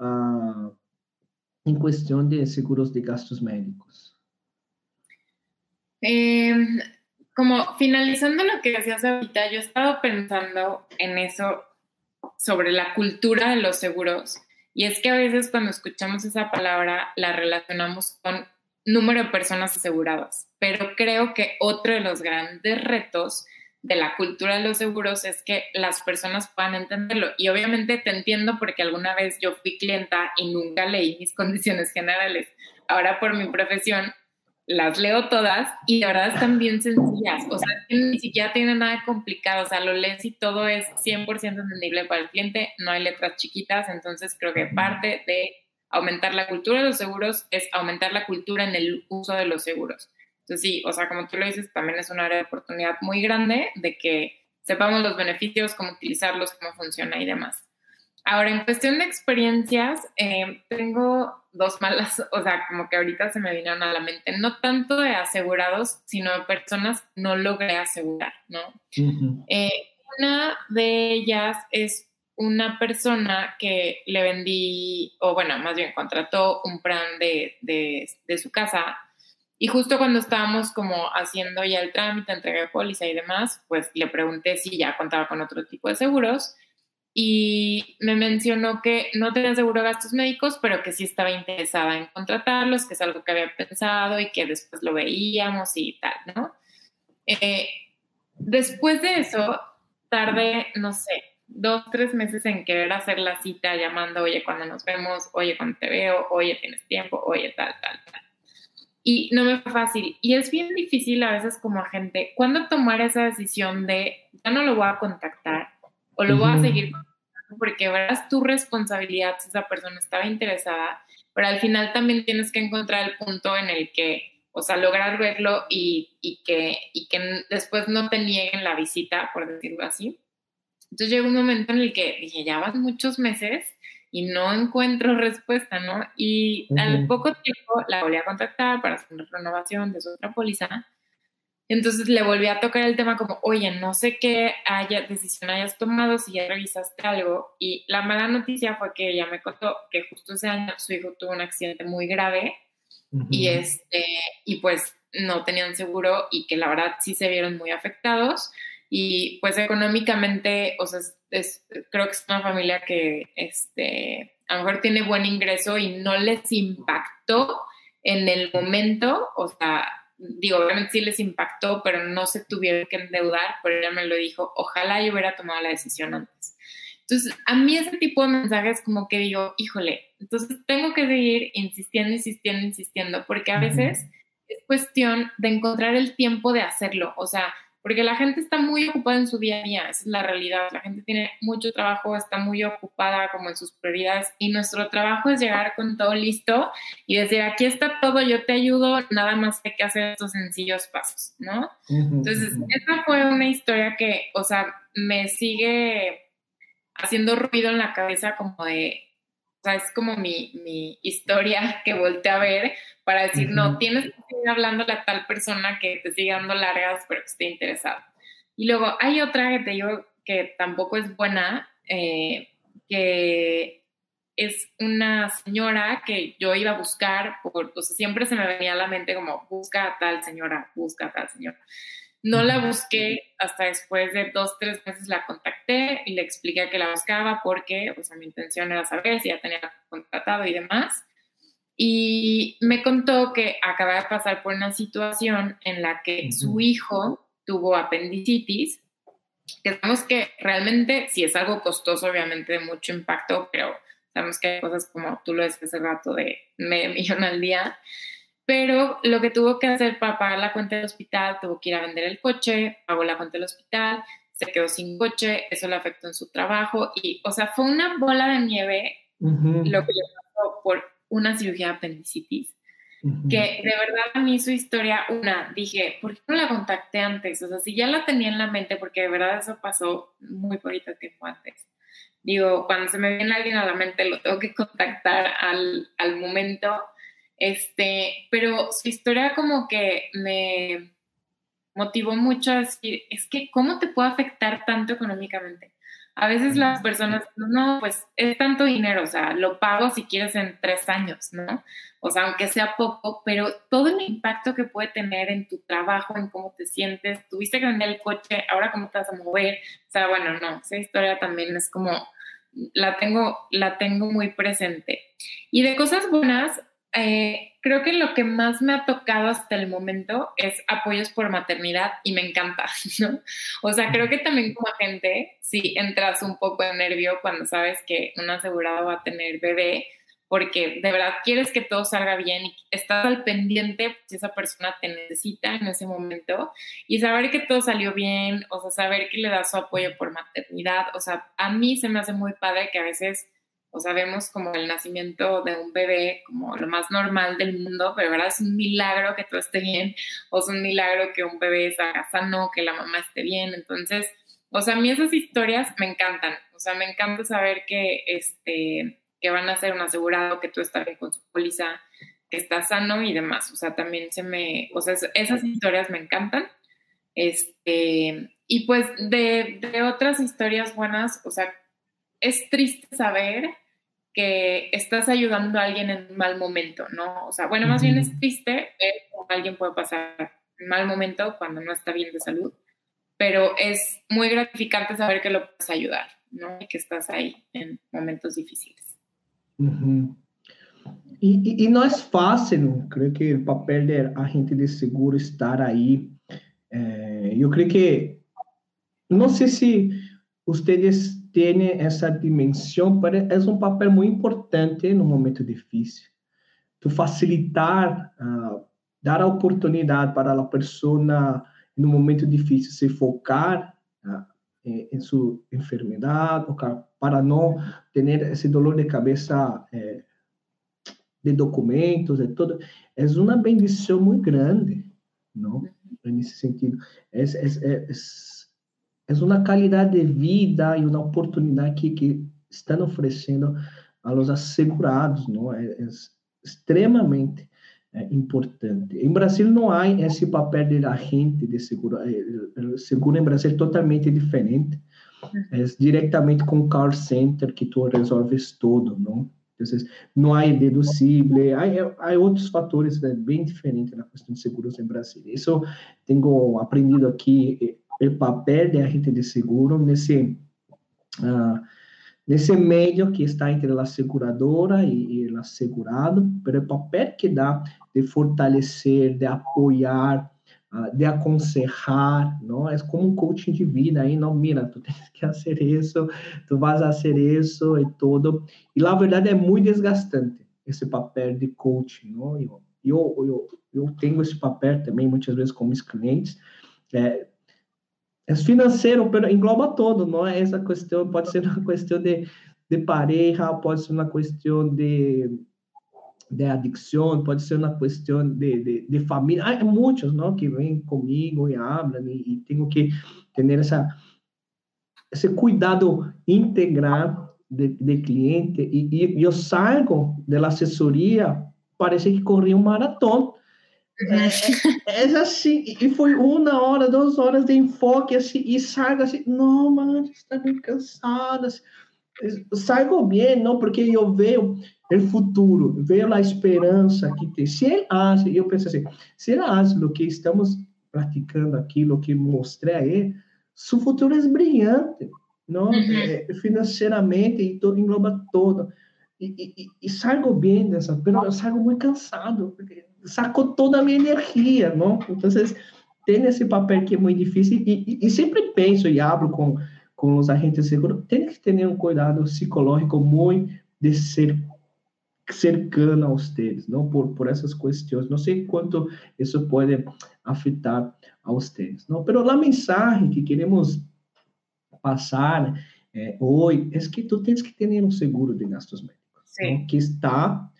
uh, em questão de seguros de gastos médicos. Eh, como finalizando lo que decías ahorita, yo he estado pensando en eso sobre la cultura de los seguros. Y es que a veces cuando escuchamos esa palabra la relacionamos con número de personas aseguradas. Pero creo que otro de los grandes retos de la cultura de los seguros es que las personas puedan entenderlo. Y obviamente te entiendo porque alguna vez yo fui clienta y nunca leí mis [LAUGHS] condiciones generales. Ahora por mi profesión las leo todas y de verdad están bien sencillas. O sea, ni siquiera tiene nada complicado. O sea, lo lees y todo es 100% entendible para el cliente. No hay letras chiquitas. Entonces creo que parte de aumentar la cultura de los seguros es aumentar la cultura en el uso de los seguros. Entonces, sí, o sea, como tú lo dices, también es un área de oportunidad muy grande de que sepamos los beneficios, cómo utilizarlos, cómo funciona y demás. Ahora, en cuestión de experiencias, eh, tengo dos malas, o sea, como que ahorita se me vinieron a la mente, no tanto de asegurados, sino de personas no logré asegurar, ¿no? Eh, una de ellas es una persona que le vendí, o bueno, más bien contrató un plan de, de, de su casa y justo cuando estábamos como haciendo ya el trámite, entrega de póliza y demás, pues le pregunté si ya contaba con otro tipo de seguros y me mencionó que no tenía seguro de gastos médicos, pero que sí estaba interesada en contratarlos, que es algo que había pensado y que después lo veíamos y tal, ¿no? Eh, después de eso, tardé, no sé, dos, tres meses en querer hacer la cita llamando, oye, cuando nos vemos, oye, cuando te veo, oye, tienes tiempo, oye, tal, tal, tal y no me fue fácil. Y es bien difícil a veces como agente, ¿cuándo tomar esa decisión de ya no lo voy a contactar o lo voy a seguir porque verás tu responsabilidad si esa persona estaba interesada, pero al final también tienes que encontrar el punto en el que, o sea, lograr verlo y, y, que, y que después no te nieguen la visita, por decirlo así. Entonces llegó un momento en el que dije, ya van muchos meses y no encuentro respuesta, ¿no? Y al poco tiempo la volví a contactar para hacer una renovación de su otra póliza. Entonces le volví a tocar el tema como, oye, no sé qué haya, decisión hayas tomado, si ya revisaste algo. Y la mala noticia fue que ella me contó que justo ese año su hijo tuvo un accidente muy grave y, este, y pues no tenían seguro y que la verdad sí se vieron muy afectados. Y pues económicamente, o sea, es, creo que es una familia que este, a lo mejor tiene buen ingreso y no les impactó en el momento, o sea, digo, obviamente sí les impactó, pero no se tuvieron que endeudar, pero ella me lo dijo, ojalá yo hubiera tomado la decisión antes. Entonces, a mí ese tipo de mensajes como que digo, híjole, entonces tengo que seguir insistiendo, insistiendo, insistiendo, porque a veces es cuestión de encontrar el tiempo de hacerlo, o sea, porque la gente está muy ocupada en su día a día, esa es la realidad, la gente tiene mucho trabajo, está muy ocupada como en sus prioridades y nuestro trabajo es llegar con todo listo y decir, aquí está todo, yo te ayudo, nada más hay que hacer estos sencillos pasos, ¿no? Entonces, esa fue una historia que, o sea, me sigue haciendo ruido en la cabeza como de, o sea, es como mi, mi historia que volteé a ver para decir, no, tienes que seguir hablando a tal persona que te sigue dando largas, pero que esté interesada. Y luego hay otra que te digo que tampoco es buena, eh, que es una señora que yo iba a buscar, por, o sea, siempre se me venía a la mente como, busca a tal señora, busca a tal señora. No la busqué hasta después de dos, tres meses la contacté y le expliqué que la buscaba porque, o sea, mi intención era saber si ya tenía contratado y demás. Y me contó que acaba de pasar por una situación en la que su hijo tuvo apendicitis, que sabemos que realmente si es algo costoso, obviamente de mucho impacto, pero sabemos que hay cosas como tú lo decías hace rato de medio millón al día pero lo que tuvo que hacer para pagar la cuenta del hospital, tuvo que ir a vender el coche, pagó la cuenta del hospital, se quedó sin coche, eso le afectó en su trabajo y, o sea, fue una bola de nieve lo que le pasó por una cirugía de apendicitis. Que de verdad a mí su historia, una, dije, ¿por qué no la contacté antes? O sea, si ya la tenía en la mente, porque de verdad eso pasó muy poquito tiempo antes. Digo, cuando se me viene alguien a la mente, lo tengo que contactar al, al momento este, pero su historia como que me motivó mucho a decir, es que, ¿cómo te puede afectar tanto económicamente? A veces las personas, no, pues es tanto dinero, o sea, lo pago si quieres en tres años, ¿no? O sea, aunque sea poco, pero todo el impacto que puede tener en tu trabajo, en cómo te sientes, tuviste que vender el coche, ahora cómo te vas a mover, o sea, bueno, no, esa historia también es como, la tengo, la tengo muy presente. Y de cosas buenas, eh, creo que lo que más me ha tocado hasta el momento es apoyos por maternidad y me encanta, [LAUGHS] ¿no? O sea, creo que también como agente, sí entras un poco de nervio cuando sabes que un asegurado va a tener bebé, porque de verdad quieres que todo salga bien y estás al pendiente si esa persona te necesita en ese momento y saber que todo salió bien, o sea, saber que le das su apoyo por maternidad, o sea, a mí se me hace muy padre que a veces o sea, vemos como el nacimiento de un bebé como lo más normal del mundo, pero verdad es un milagro que todo esté bien, o es un milagro que un bebé salga sano, que la mamá esté bien. Entonces, o sea, a mí esas historias me encantan. O sea, me encanta saber que, este, que van a ser un asegurado, que tú estás bien con su póliza, que está sano y demás. O sea, también se me, o sea, esas historias me encantan. Este, y pues de, de otras historias buenas, o sea, es triste saber que estás ayudando a alguien en un mal momento, ¿no? O sea, bueno, más bien es triste ver cómo alguien puede pasar un mal momento cuando no está bien de salud, pero es muy gratificante saber que lo puedes ayudar, ¿no? Y que estás ahí en momentos difíciles. y, y, no es fácil, creo que el papel del agente de seguro estar ahí. Eh, yo creo que, no sé si ustedes tem essa dimensão, é um papel muito importante no momento difícil. Tu facilitar, uh, dar a oportunidade para a pessoa, no momento difícil, se focar uh, em, em sua enfermidade, para não ter esse dolor de cabeça eh, de documentos e tudo. É uma bendição muito grande, não? Nesse sentido. É, é, é, é uma qualidade de vida e uma oportunidade que, que estão oferecendo aos assegurados, não é, é extremamente é, importante. Em Brasil não há esse papel de agente de seguro, o seguro em Brasil é totalmente diferente. É diretamente com o call center que tu resolves tudo, não? Entonces, no hay deducible, hay, hay otros factores né, bem diferentes na questão de seguros em Brasil. Isso tenho aprendido aqui o papel de agente de seguro nesse uh, nesse meio que está entre a seguradora e, o segurado, mas o papel que dá de fortalecer, de apoiar, uh, de aconselhar, não é como um coaching de vida aí, não, mira, tu [LAUGHS] tens que fazer isso, tu vas fazer isso e tudo. E na verdade é muito desgastante esse papel de coaching, não? Eu, eu, eu, eu tenho esse papel também muitas vezes com meus clientes, é, é financeiro, engloba todo, não é essa questão, pode ser uma questão de, de pareja, pode ser uma questão de, de adicção, pode ser uma questão de, de, de família. Há muitos, não, que vêm comigo e falam, e, e tenho que ter essa, esse cuidado integral de, de cliente, e, e eu saio da assessoria, parece que corri um maratona, é, é, assim, e foi uma hora, duas horas de enfoque, assim, e saio assim, não, mano, está bem cansada, assim, saio bem, não, porque eu vejo o futuro, vejo a esperança que tem. Se ele acha, eu penso assim, se ele acha o que estamos praticando aquilo que mostrei a ele, seu futuro é brilhante, não? Uhum. É, financeiramente, e todo, engloba todo. E, e, e saio bem dessa, mas eu saio muito cansado, porque sacou toda a minha energia, não? Então, tem esse papel que é muito difícil e, e, e sempre penso e abro com, com os agentes seguros, tem que ter um cuidado psicológico muito de ser cercano aos deles, não por, por essas questões. Não sei quanto isso pode afetar aos deles, não? Mas a mensagem que queremos passar é, hoje é que tu tens que ter um seguro de gastos médicos, que está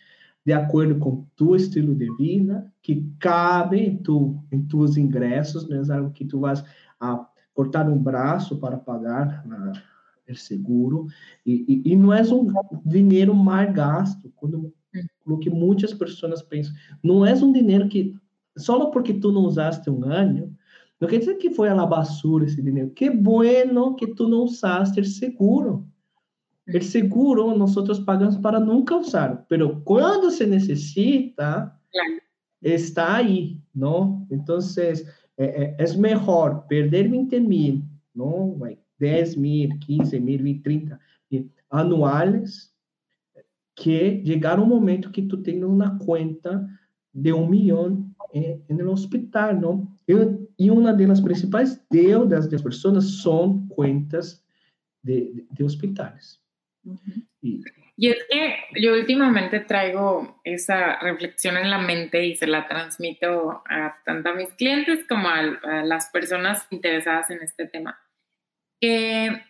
de acordo com tu estilo de vida, que cabe em, tu, em tus ingressos, não é algo que tu vas a cortar um braço para pagar o seguro, e, e, e, não é um dinheiro mal gasto, quando o que muitas pessoas pensam, não é um dinheiro que, só porque tu não usaste um ano, não quer dizer que foi a basura esse dinheiro, que bueno que tu não usaste o seguro, El seguro nosotros pagamos para nunca usar, pero cuando se necesita, claro. está ahí, ¿no? Entonces, eh, eh, es mejor perder 20 mil, ¿no? 10 mil, 15 mil, 20, 30 mil anuales, que llegar un momento que tú tengas una cuenta de un millón en, en el hospital, ¿no? Y, y, una de las principales deudas de las personas son cuentas de, de, y, es que yo últimamente traigo esa reflexión en la mente y se la transmito a tanto a mis clientes como a, las personas interesadas en este tema. Que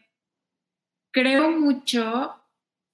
creo mucho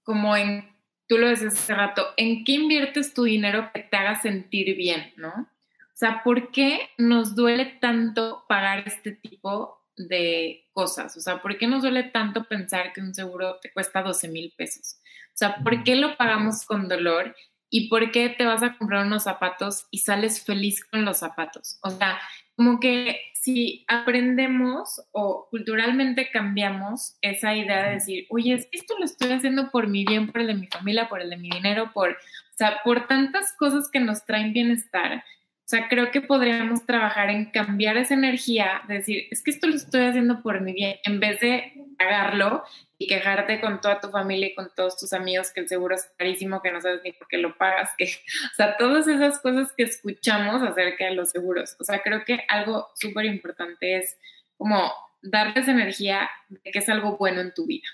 como en, tú lo decías hace rato, en qué inviertes tu dinero que te haga sentir bien, ¿no? O sea, ¿por qué nos duele tanto pagar este tipo de cosas. O sea, ¿por qué nos duele tanto pensar que un seguro te cuesta 12 mil pesos? O sea, ¿por qué lo pagamos con dolor? ¿Y por qué te vas a comprar unos zapatos y sales feliz con los zapatos? O sea, como que si aprendemos o culturalmente cambiamos esa idea de decir, oye, esto lo estoy haciendo por mi bien, por el de mi familia, por el de mi dinero, por, o sea, por tantas cosas que nos traen bienestar, o sea, creo que podríamos trabajar en cambiar esa energía, decir, es que esto lo estoy haciendo por mi bien, en vez de pagarlo y quejarte con toda tu familia y con todos tus amigos que el seguro es carísimo, que no sabes ni por qué lo pagas, que, o sea, todas esas cosas que escuchamos acerca de los seguros. O sea, creo que algo súper importante es como darles energía de que es algo bueno en tu vida.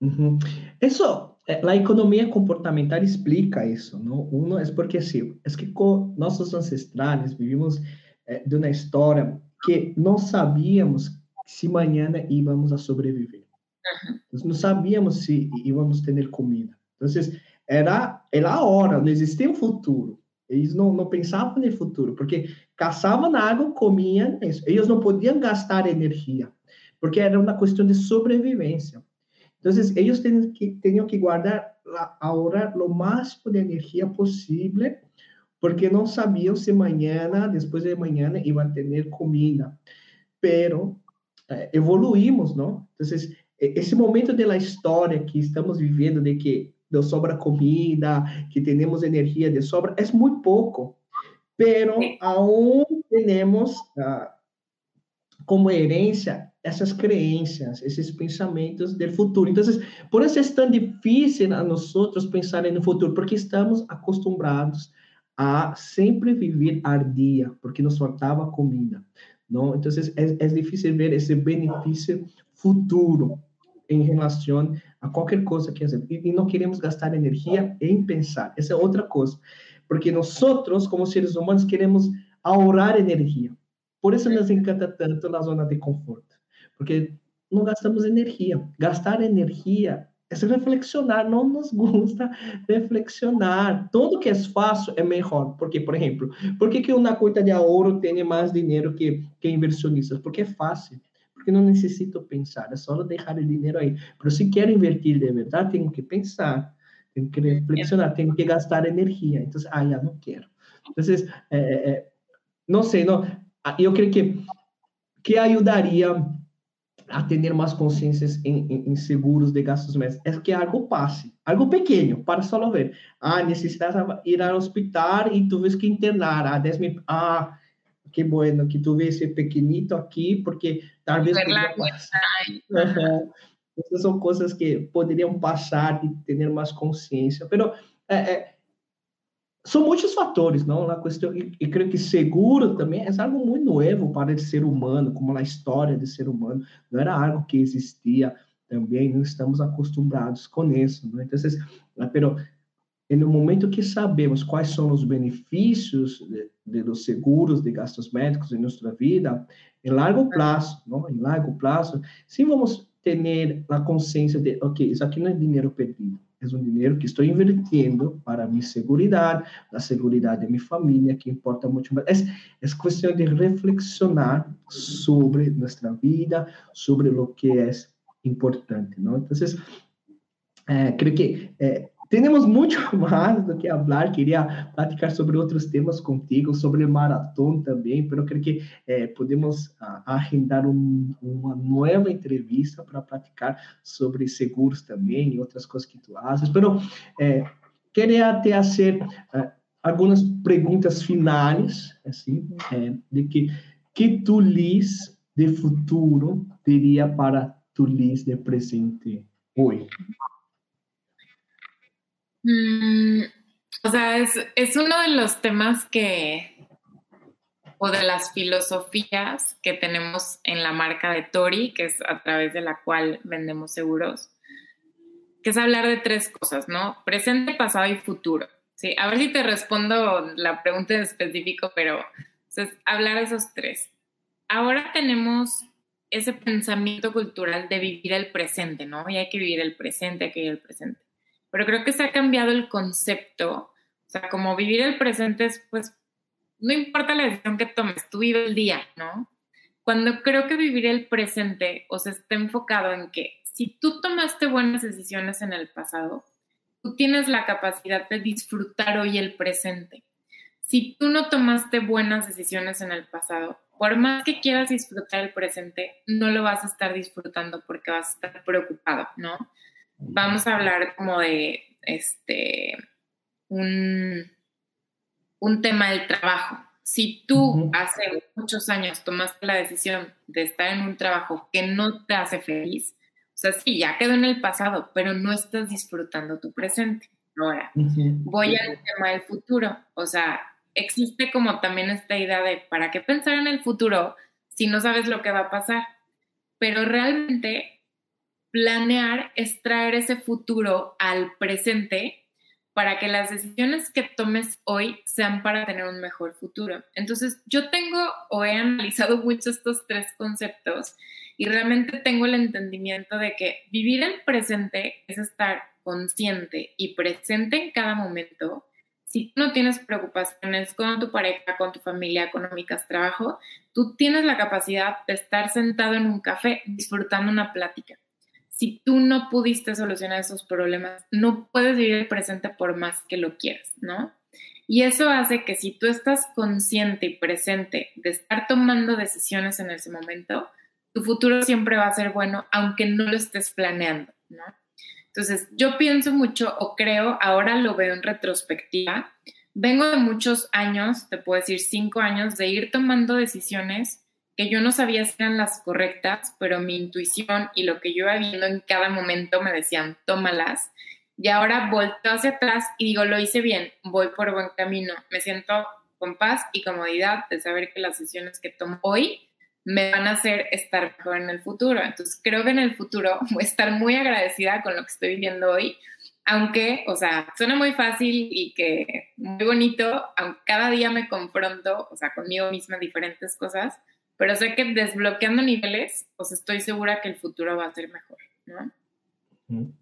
Uhum. Isso, a economia comportamental explica isso, não? Um é porque assim, é que nossos ancestrais vivimos é, de uma história que não sabíamos se amanhã íamos a sobreviver. Nós não sabíamos se íamos ter comida. Então, era, era a hora, não existia um futuro. Eles não, não pensavam no futuro, porque caçavam água, comiam isso. Eles não podiam gastar energia, porque era uma questão de sobrevivência. Entonces, ellos tenían que, tenían que guardar, ahorrar lo máximo de energía posible, porque no sabían si mañana, después de mañana, iban a tener comida. Pero eh, evoluímos, ¿no? Entonces, esse momento da história que estamos vivendo, de que de sobra comida, que tenemos energía de sobra, es muy poco, pero aún tenemos uh, como herencia essas crenças, esses pensamentos do futuro. Então, por isso é tão difícil a nós pensar no futuro, porque estamos acostumados a sempre viver ao dia, porque nos faltava comida. Não? Então, é, é difícil ver esse benefício futuro em relação a qualquer coisa que fazemos. E não queremos gastar energia em pensar. Essa é outra coisa. Porque nós, como seres humanos, queremos ahorrar energia. Por isso nos encanta tanto a zona de conforto. Porque não gastamos energia. Gastar energia é reflexionar, não nos gusta reflexionar. Tudo que é fácil é melhor. Porque, por exemplo, por que, que uma conta de ouro tem mais dinheiro que, que inversionistas? Porque é fácil. Porque não necessito pensar, é só deixar o dinheiro aí. Mas se quero invertir de verdade, tenho que pensar, tenho que reflexionar, tenho que gastar energia. Então, ah, já não quero. Então, é, é, não sei, não, eu creio que que ajudaria a ter mais consciências em, em, em, seguros de gastos médicos é que algo passe, algo pequeno, para só ver. Ah, necessitas ir ao hospital e tu vês que internar. Ah, 10 mil. Ah, que bueno que tu vês esse pequenito aqui, porque talvez. [LAUGHS] Essas são coisas que poderiam passar e ter mais consciência. Mas é, é, são muitos fatores, não? A questão e, e creio que seguro também é algo muito novo para o ser humano, como a história do ser humano, não era algo que existia também, não estamos acostumados com isso, não? Então, pero no momento que sabemos quais são os benefícios de, de los seguros de gastos médicos em nossa vida, em largo prazo, não? Em largo prazo, sim vamos ter a consciência de, ok, isso aqui não é dinheiro perdido é um dinheiro que estou invertindo para minha segurança, a segurança de minha família, que importa muito mais. É, é questão de reflexionar sobre nossa vida, sobre o que é importante, não? Então, é, creio que é, temos muito [LAUGHS] mais do que falar. Queria platicar sobre outros temas contigo, sobre maratona também, mas creio que eh, podemos ah, agendar um, uma nova entrevista para platicar sobre seguros também e outras coisas que tu fazes. Mas eh, queria te fazer eh, algumas perguntas finais, assim, eh, de que que tu lis de futuro teria para tu lis de presente hoje. Mm, o sea, es, uno de los temas que, o de las filosofías que tenemos en la marca de Tori, que es a través de la cual vendemos seguros, que es hablar de tres cosas, ¿no? Presente, pasado y futuro. Sí, a ver si te respondo la pregunta en específico, pero es hablar de esos tres. Ahora tenemos ese pensamiento cultural de vivir el presente, ¿no? Y hay que vivir el presente, hay que vivir el presente pero creo que se ha cambiado el concepto. O sea, como vivir el presente es, pues, no importa la decisión que tomes, tú vive el día, ¿no? Cuando creo que vivir el presente, o sea, está enfocado en que si tú tomaste buenas decisiones en el pasado, tú tienes la capacidad de disfrutar hoy el presente. Si tú no tomaste buenas decisiones en el pasado, por más que quieras disfrutar el presente, no lo vas a estar disfrutando porque vas a estar preocupado, ¿no? Vamos a hablar como de este un, un tema del trabajo. Si tú hace muchos años tomaste la decisión de estar en un trabajo que no te hace feliz, o sea, sí, ya quedó en el pasado, pero no estás disfrutando tu presente. Ahora, voy al tema del futuro. O sea, existe como también esta idea de, ¿para qué pensar en el futuro si no sabes lo que va a pasar? Pero realmente planear es traer ese futuro al presente para que las decisiones que tomes hoy sean para tener un mejor futuro. Entonces, yo tengo o he analizado [LAUGHS] mucho estos tres conceptos y realmente tengo el entendimiento de que vivir el presente es estar consciente y presente en cada momento. Si no tienes preocupaciones con tu pareja, con tu familia, económicas, trabajo, tú tienes la capacidad de estar sentado en un café disfrutando una plática si tú no pudiste solucionar esos problemas, no puedes vivir el presente por más que lo quieras, ¿no? Y eso hace que si tú estás consciente y presente de estar tomando decisiones en ese momento, tu futuro siempre va a ser bueno, aunque no lo estés planeando, ¿no? Entonces, yo pienso mucho o creo, ahora lo veo en retrospectiva, vengo de muchos años, te puedo decir cinco años, de ir tomando decisiones que yo no sabía si eran las correctas, pero mi intuición y lo que yo iba viendo en cada momento me decían, tómalas. Y ahora volto hacia atrás y digo, lo hice bien, voy por buen camino, me siento con paz y comodidad de saber que las decisiones que tomo hoy me van a hacer estar mejor en el futuro. Entonces creo que en el futuro [LAUGHS] voy a estar muy agradecida con lo que estoy viviendo hoy, aunque, o sea, suena muy fácil y que muy bonito, aunque cada día me confronto, o sea, conmigo misma diferentes cosas, pero sé que desbloqueando niveles, pues estoy segura que el futuro va a ser mejor, ¿no?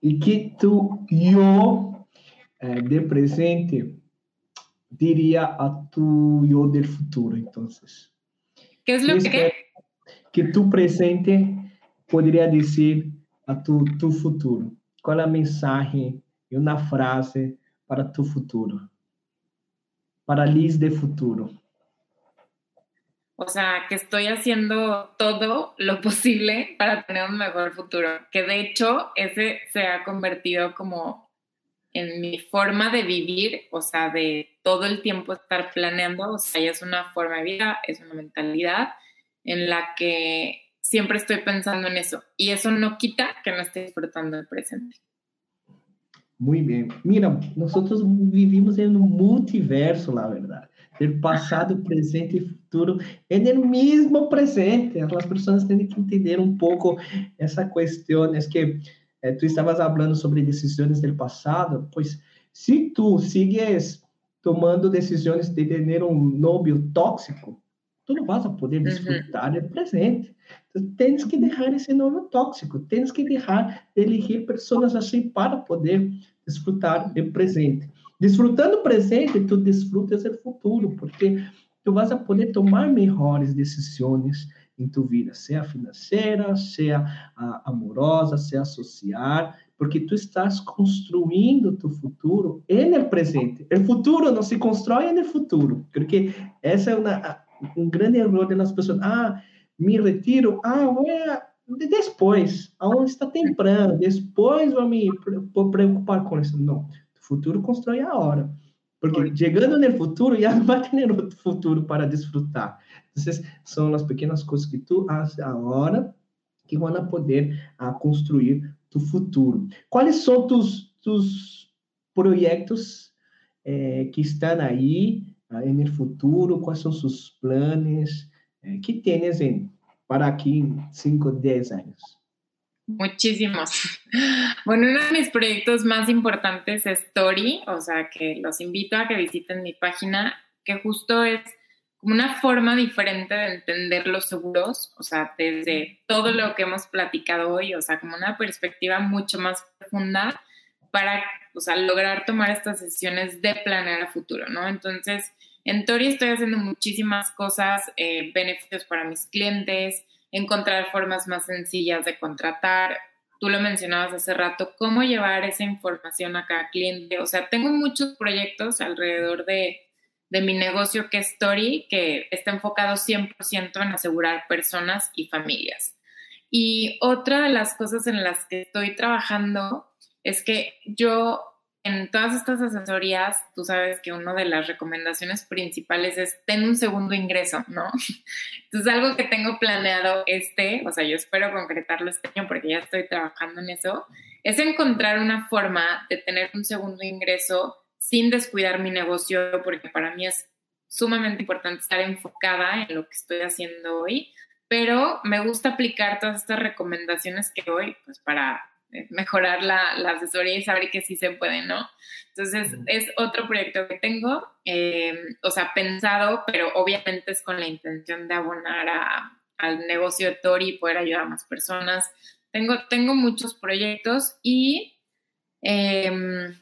¿Y qué tú, yo, eh, de presente, diría a tu yo del futuro, entonces? ¿Qué es lo que... Que tu presente podría decir a tu, tu futuro? ¿Cuál es el mensaje y una frase para tu futuro? Para Liz de futuro. O sea, que estoy haciendo todo lo posible para tener un mejor futuro. Que de hecho, ese se ha convertido como en mi forma de vivir, o sea, de todo el tiempo estar planeando, o sea, ya es una forma de vida, es una mentalidad en la que siempre estoy pensando en eso. Y eso no quita que no esté disfrutando el presente. Muy bien. Mira, nosotros vivimos en un multiverso, la verdad. El pasado, presente y futuro en el mismo presente. Las personas tienen que entender un poco esa cuestión. Es que eh, tú estabas hablando sobre decisiones del pasado, pues si tú sigues tomando decisiones de tener un novio tóxico, tú não vas a poder disfrutar uhum. do presente. Então, tens que deixar esse novio tóxico, tens que deixar de elegir pessoas assim para poder desfrutar do presente. Desfrutando o presente, tu desfrutas o futuro, porque tu vas a poder tomar melhores decisões em tu vida, seja financeira, seja amorosa, seja social, porque tu estás construindo tu futuro no presente. O futuro não se constrói no futuro, porque essa é uma um grande erro das pessoas. Ah, me retiro. Ah, vou depois. Aonde está temprano. Depois vou me preocupar com isso. Não futuro constrói a hora. Porque chegando no futuro, já não vai ter outro futuro para desfrutar. Então, são as pequenas coisas que tu fazes agora que vão poder a construir tu futuro. Quais são tus, tus projetos eh, que estão aí eh, no futuro? Quais são seus planos? Eh, que tens para aqui em 5, 10 anos? Muchísimos. [LAUGHS] Bueno, uno de mis proyectos más importantes es Story, o sea que los invito a que visiten mi página, que justo es como una forma diferente de entender los seguros, o sea, desde todo lo que hemos platicado hoy, o sea, como una perspectiva mucho más profunda para, o sea, lograr tomar estas decisiones de planear a futuro, ¿no? Entonces, en Tori estoy haciendo muchísimas cosas, eh, beneficios para mis clientes, encontrar formas más sencillas de contratar. Tú lo mencionabas hace rato, cómo llevar esa información a cada cliente. O sea, tengo muchos proyectos alrededor de, de mi negocio que es Story, que está enfocado 100% en asegurar personas y familias. Y otra de las cosas en las que estoy trabajando es que yo en todas estas asesorías, tú sabes que una de las recomendaciones principales es ten un segundo ingreso, ¿no? [LAUGHS] Entonces, algo que tengo planeado este, o sea, yo espero concretarlo este año porque ya estoy trabajando en eso, es encontrar una forma de tener un segundo ingreso sin descuidar mi negocio, porque para mí es sumamente importante estar enfocada en lo que estoy haciendo hoy, pero me gusta aplicar todas estas recomendaciones que doy, pues para mejorar la, asesoría y saber que sí se puede, ¿no? Entonces, es otro proyecto que tengo, eh, o sea, pensado, pero obviamente es con la intención de abonar al negocio de Tori y poder ayudar a más personas. Tengo, tengo muchos proyectos y em,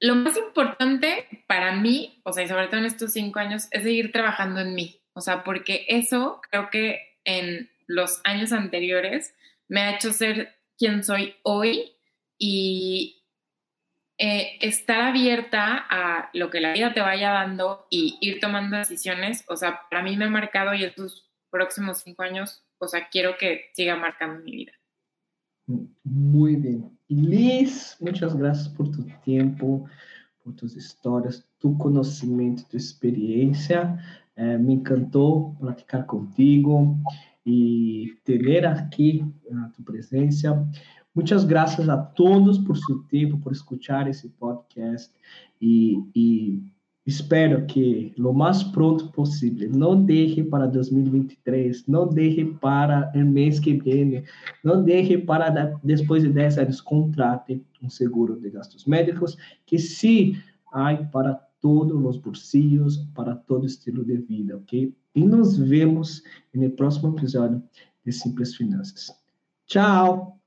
lo más importante para mí, o sea, y sobre todo en estos cinco años, es seguir trabajando en mí. O sea, porque eso creo que en los años anteriores me ha hecho ser quién soy hoy y eh, estar abierta a lo que la vida te vaya dando y ir tomando decisiones, o sea, para mí me ha marcado y estos próximos cinco años, o sea, quiero que siga marcando mi vida. Muy bien. Liz, muchas gracias por tu tiempo, por tus historias, tu conocimiento, tu experiencia. Eh, me encantó platicar contigo y tener aquí a tu presencia. Muchas gracias a todos por su tiempo, por escuchar esse podcast e, e espero que lo mais pronto possível, não deixe para 2023, não deixe para o mês que vem, não deixe para depois de 10 anos, contrate um seguro de gastos médicos, que sim há para todos os bolsillos, para todo estilo de vida, ok? E nos vemos no próximo episódio de Simples Finanças. Tchau!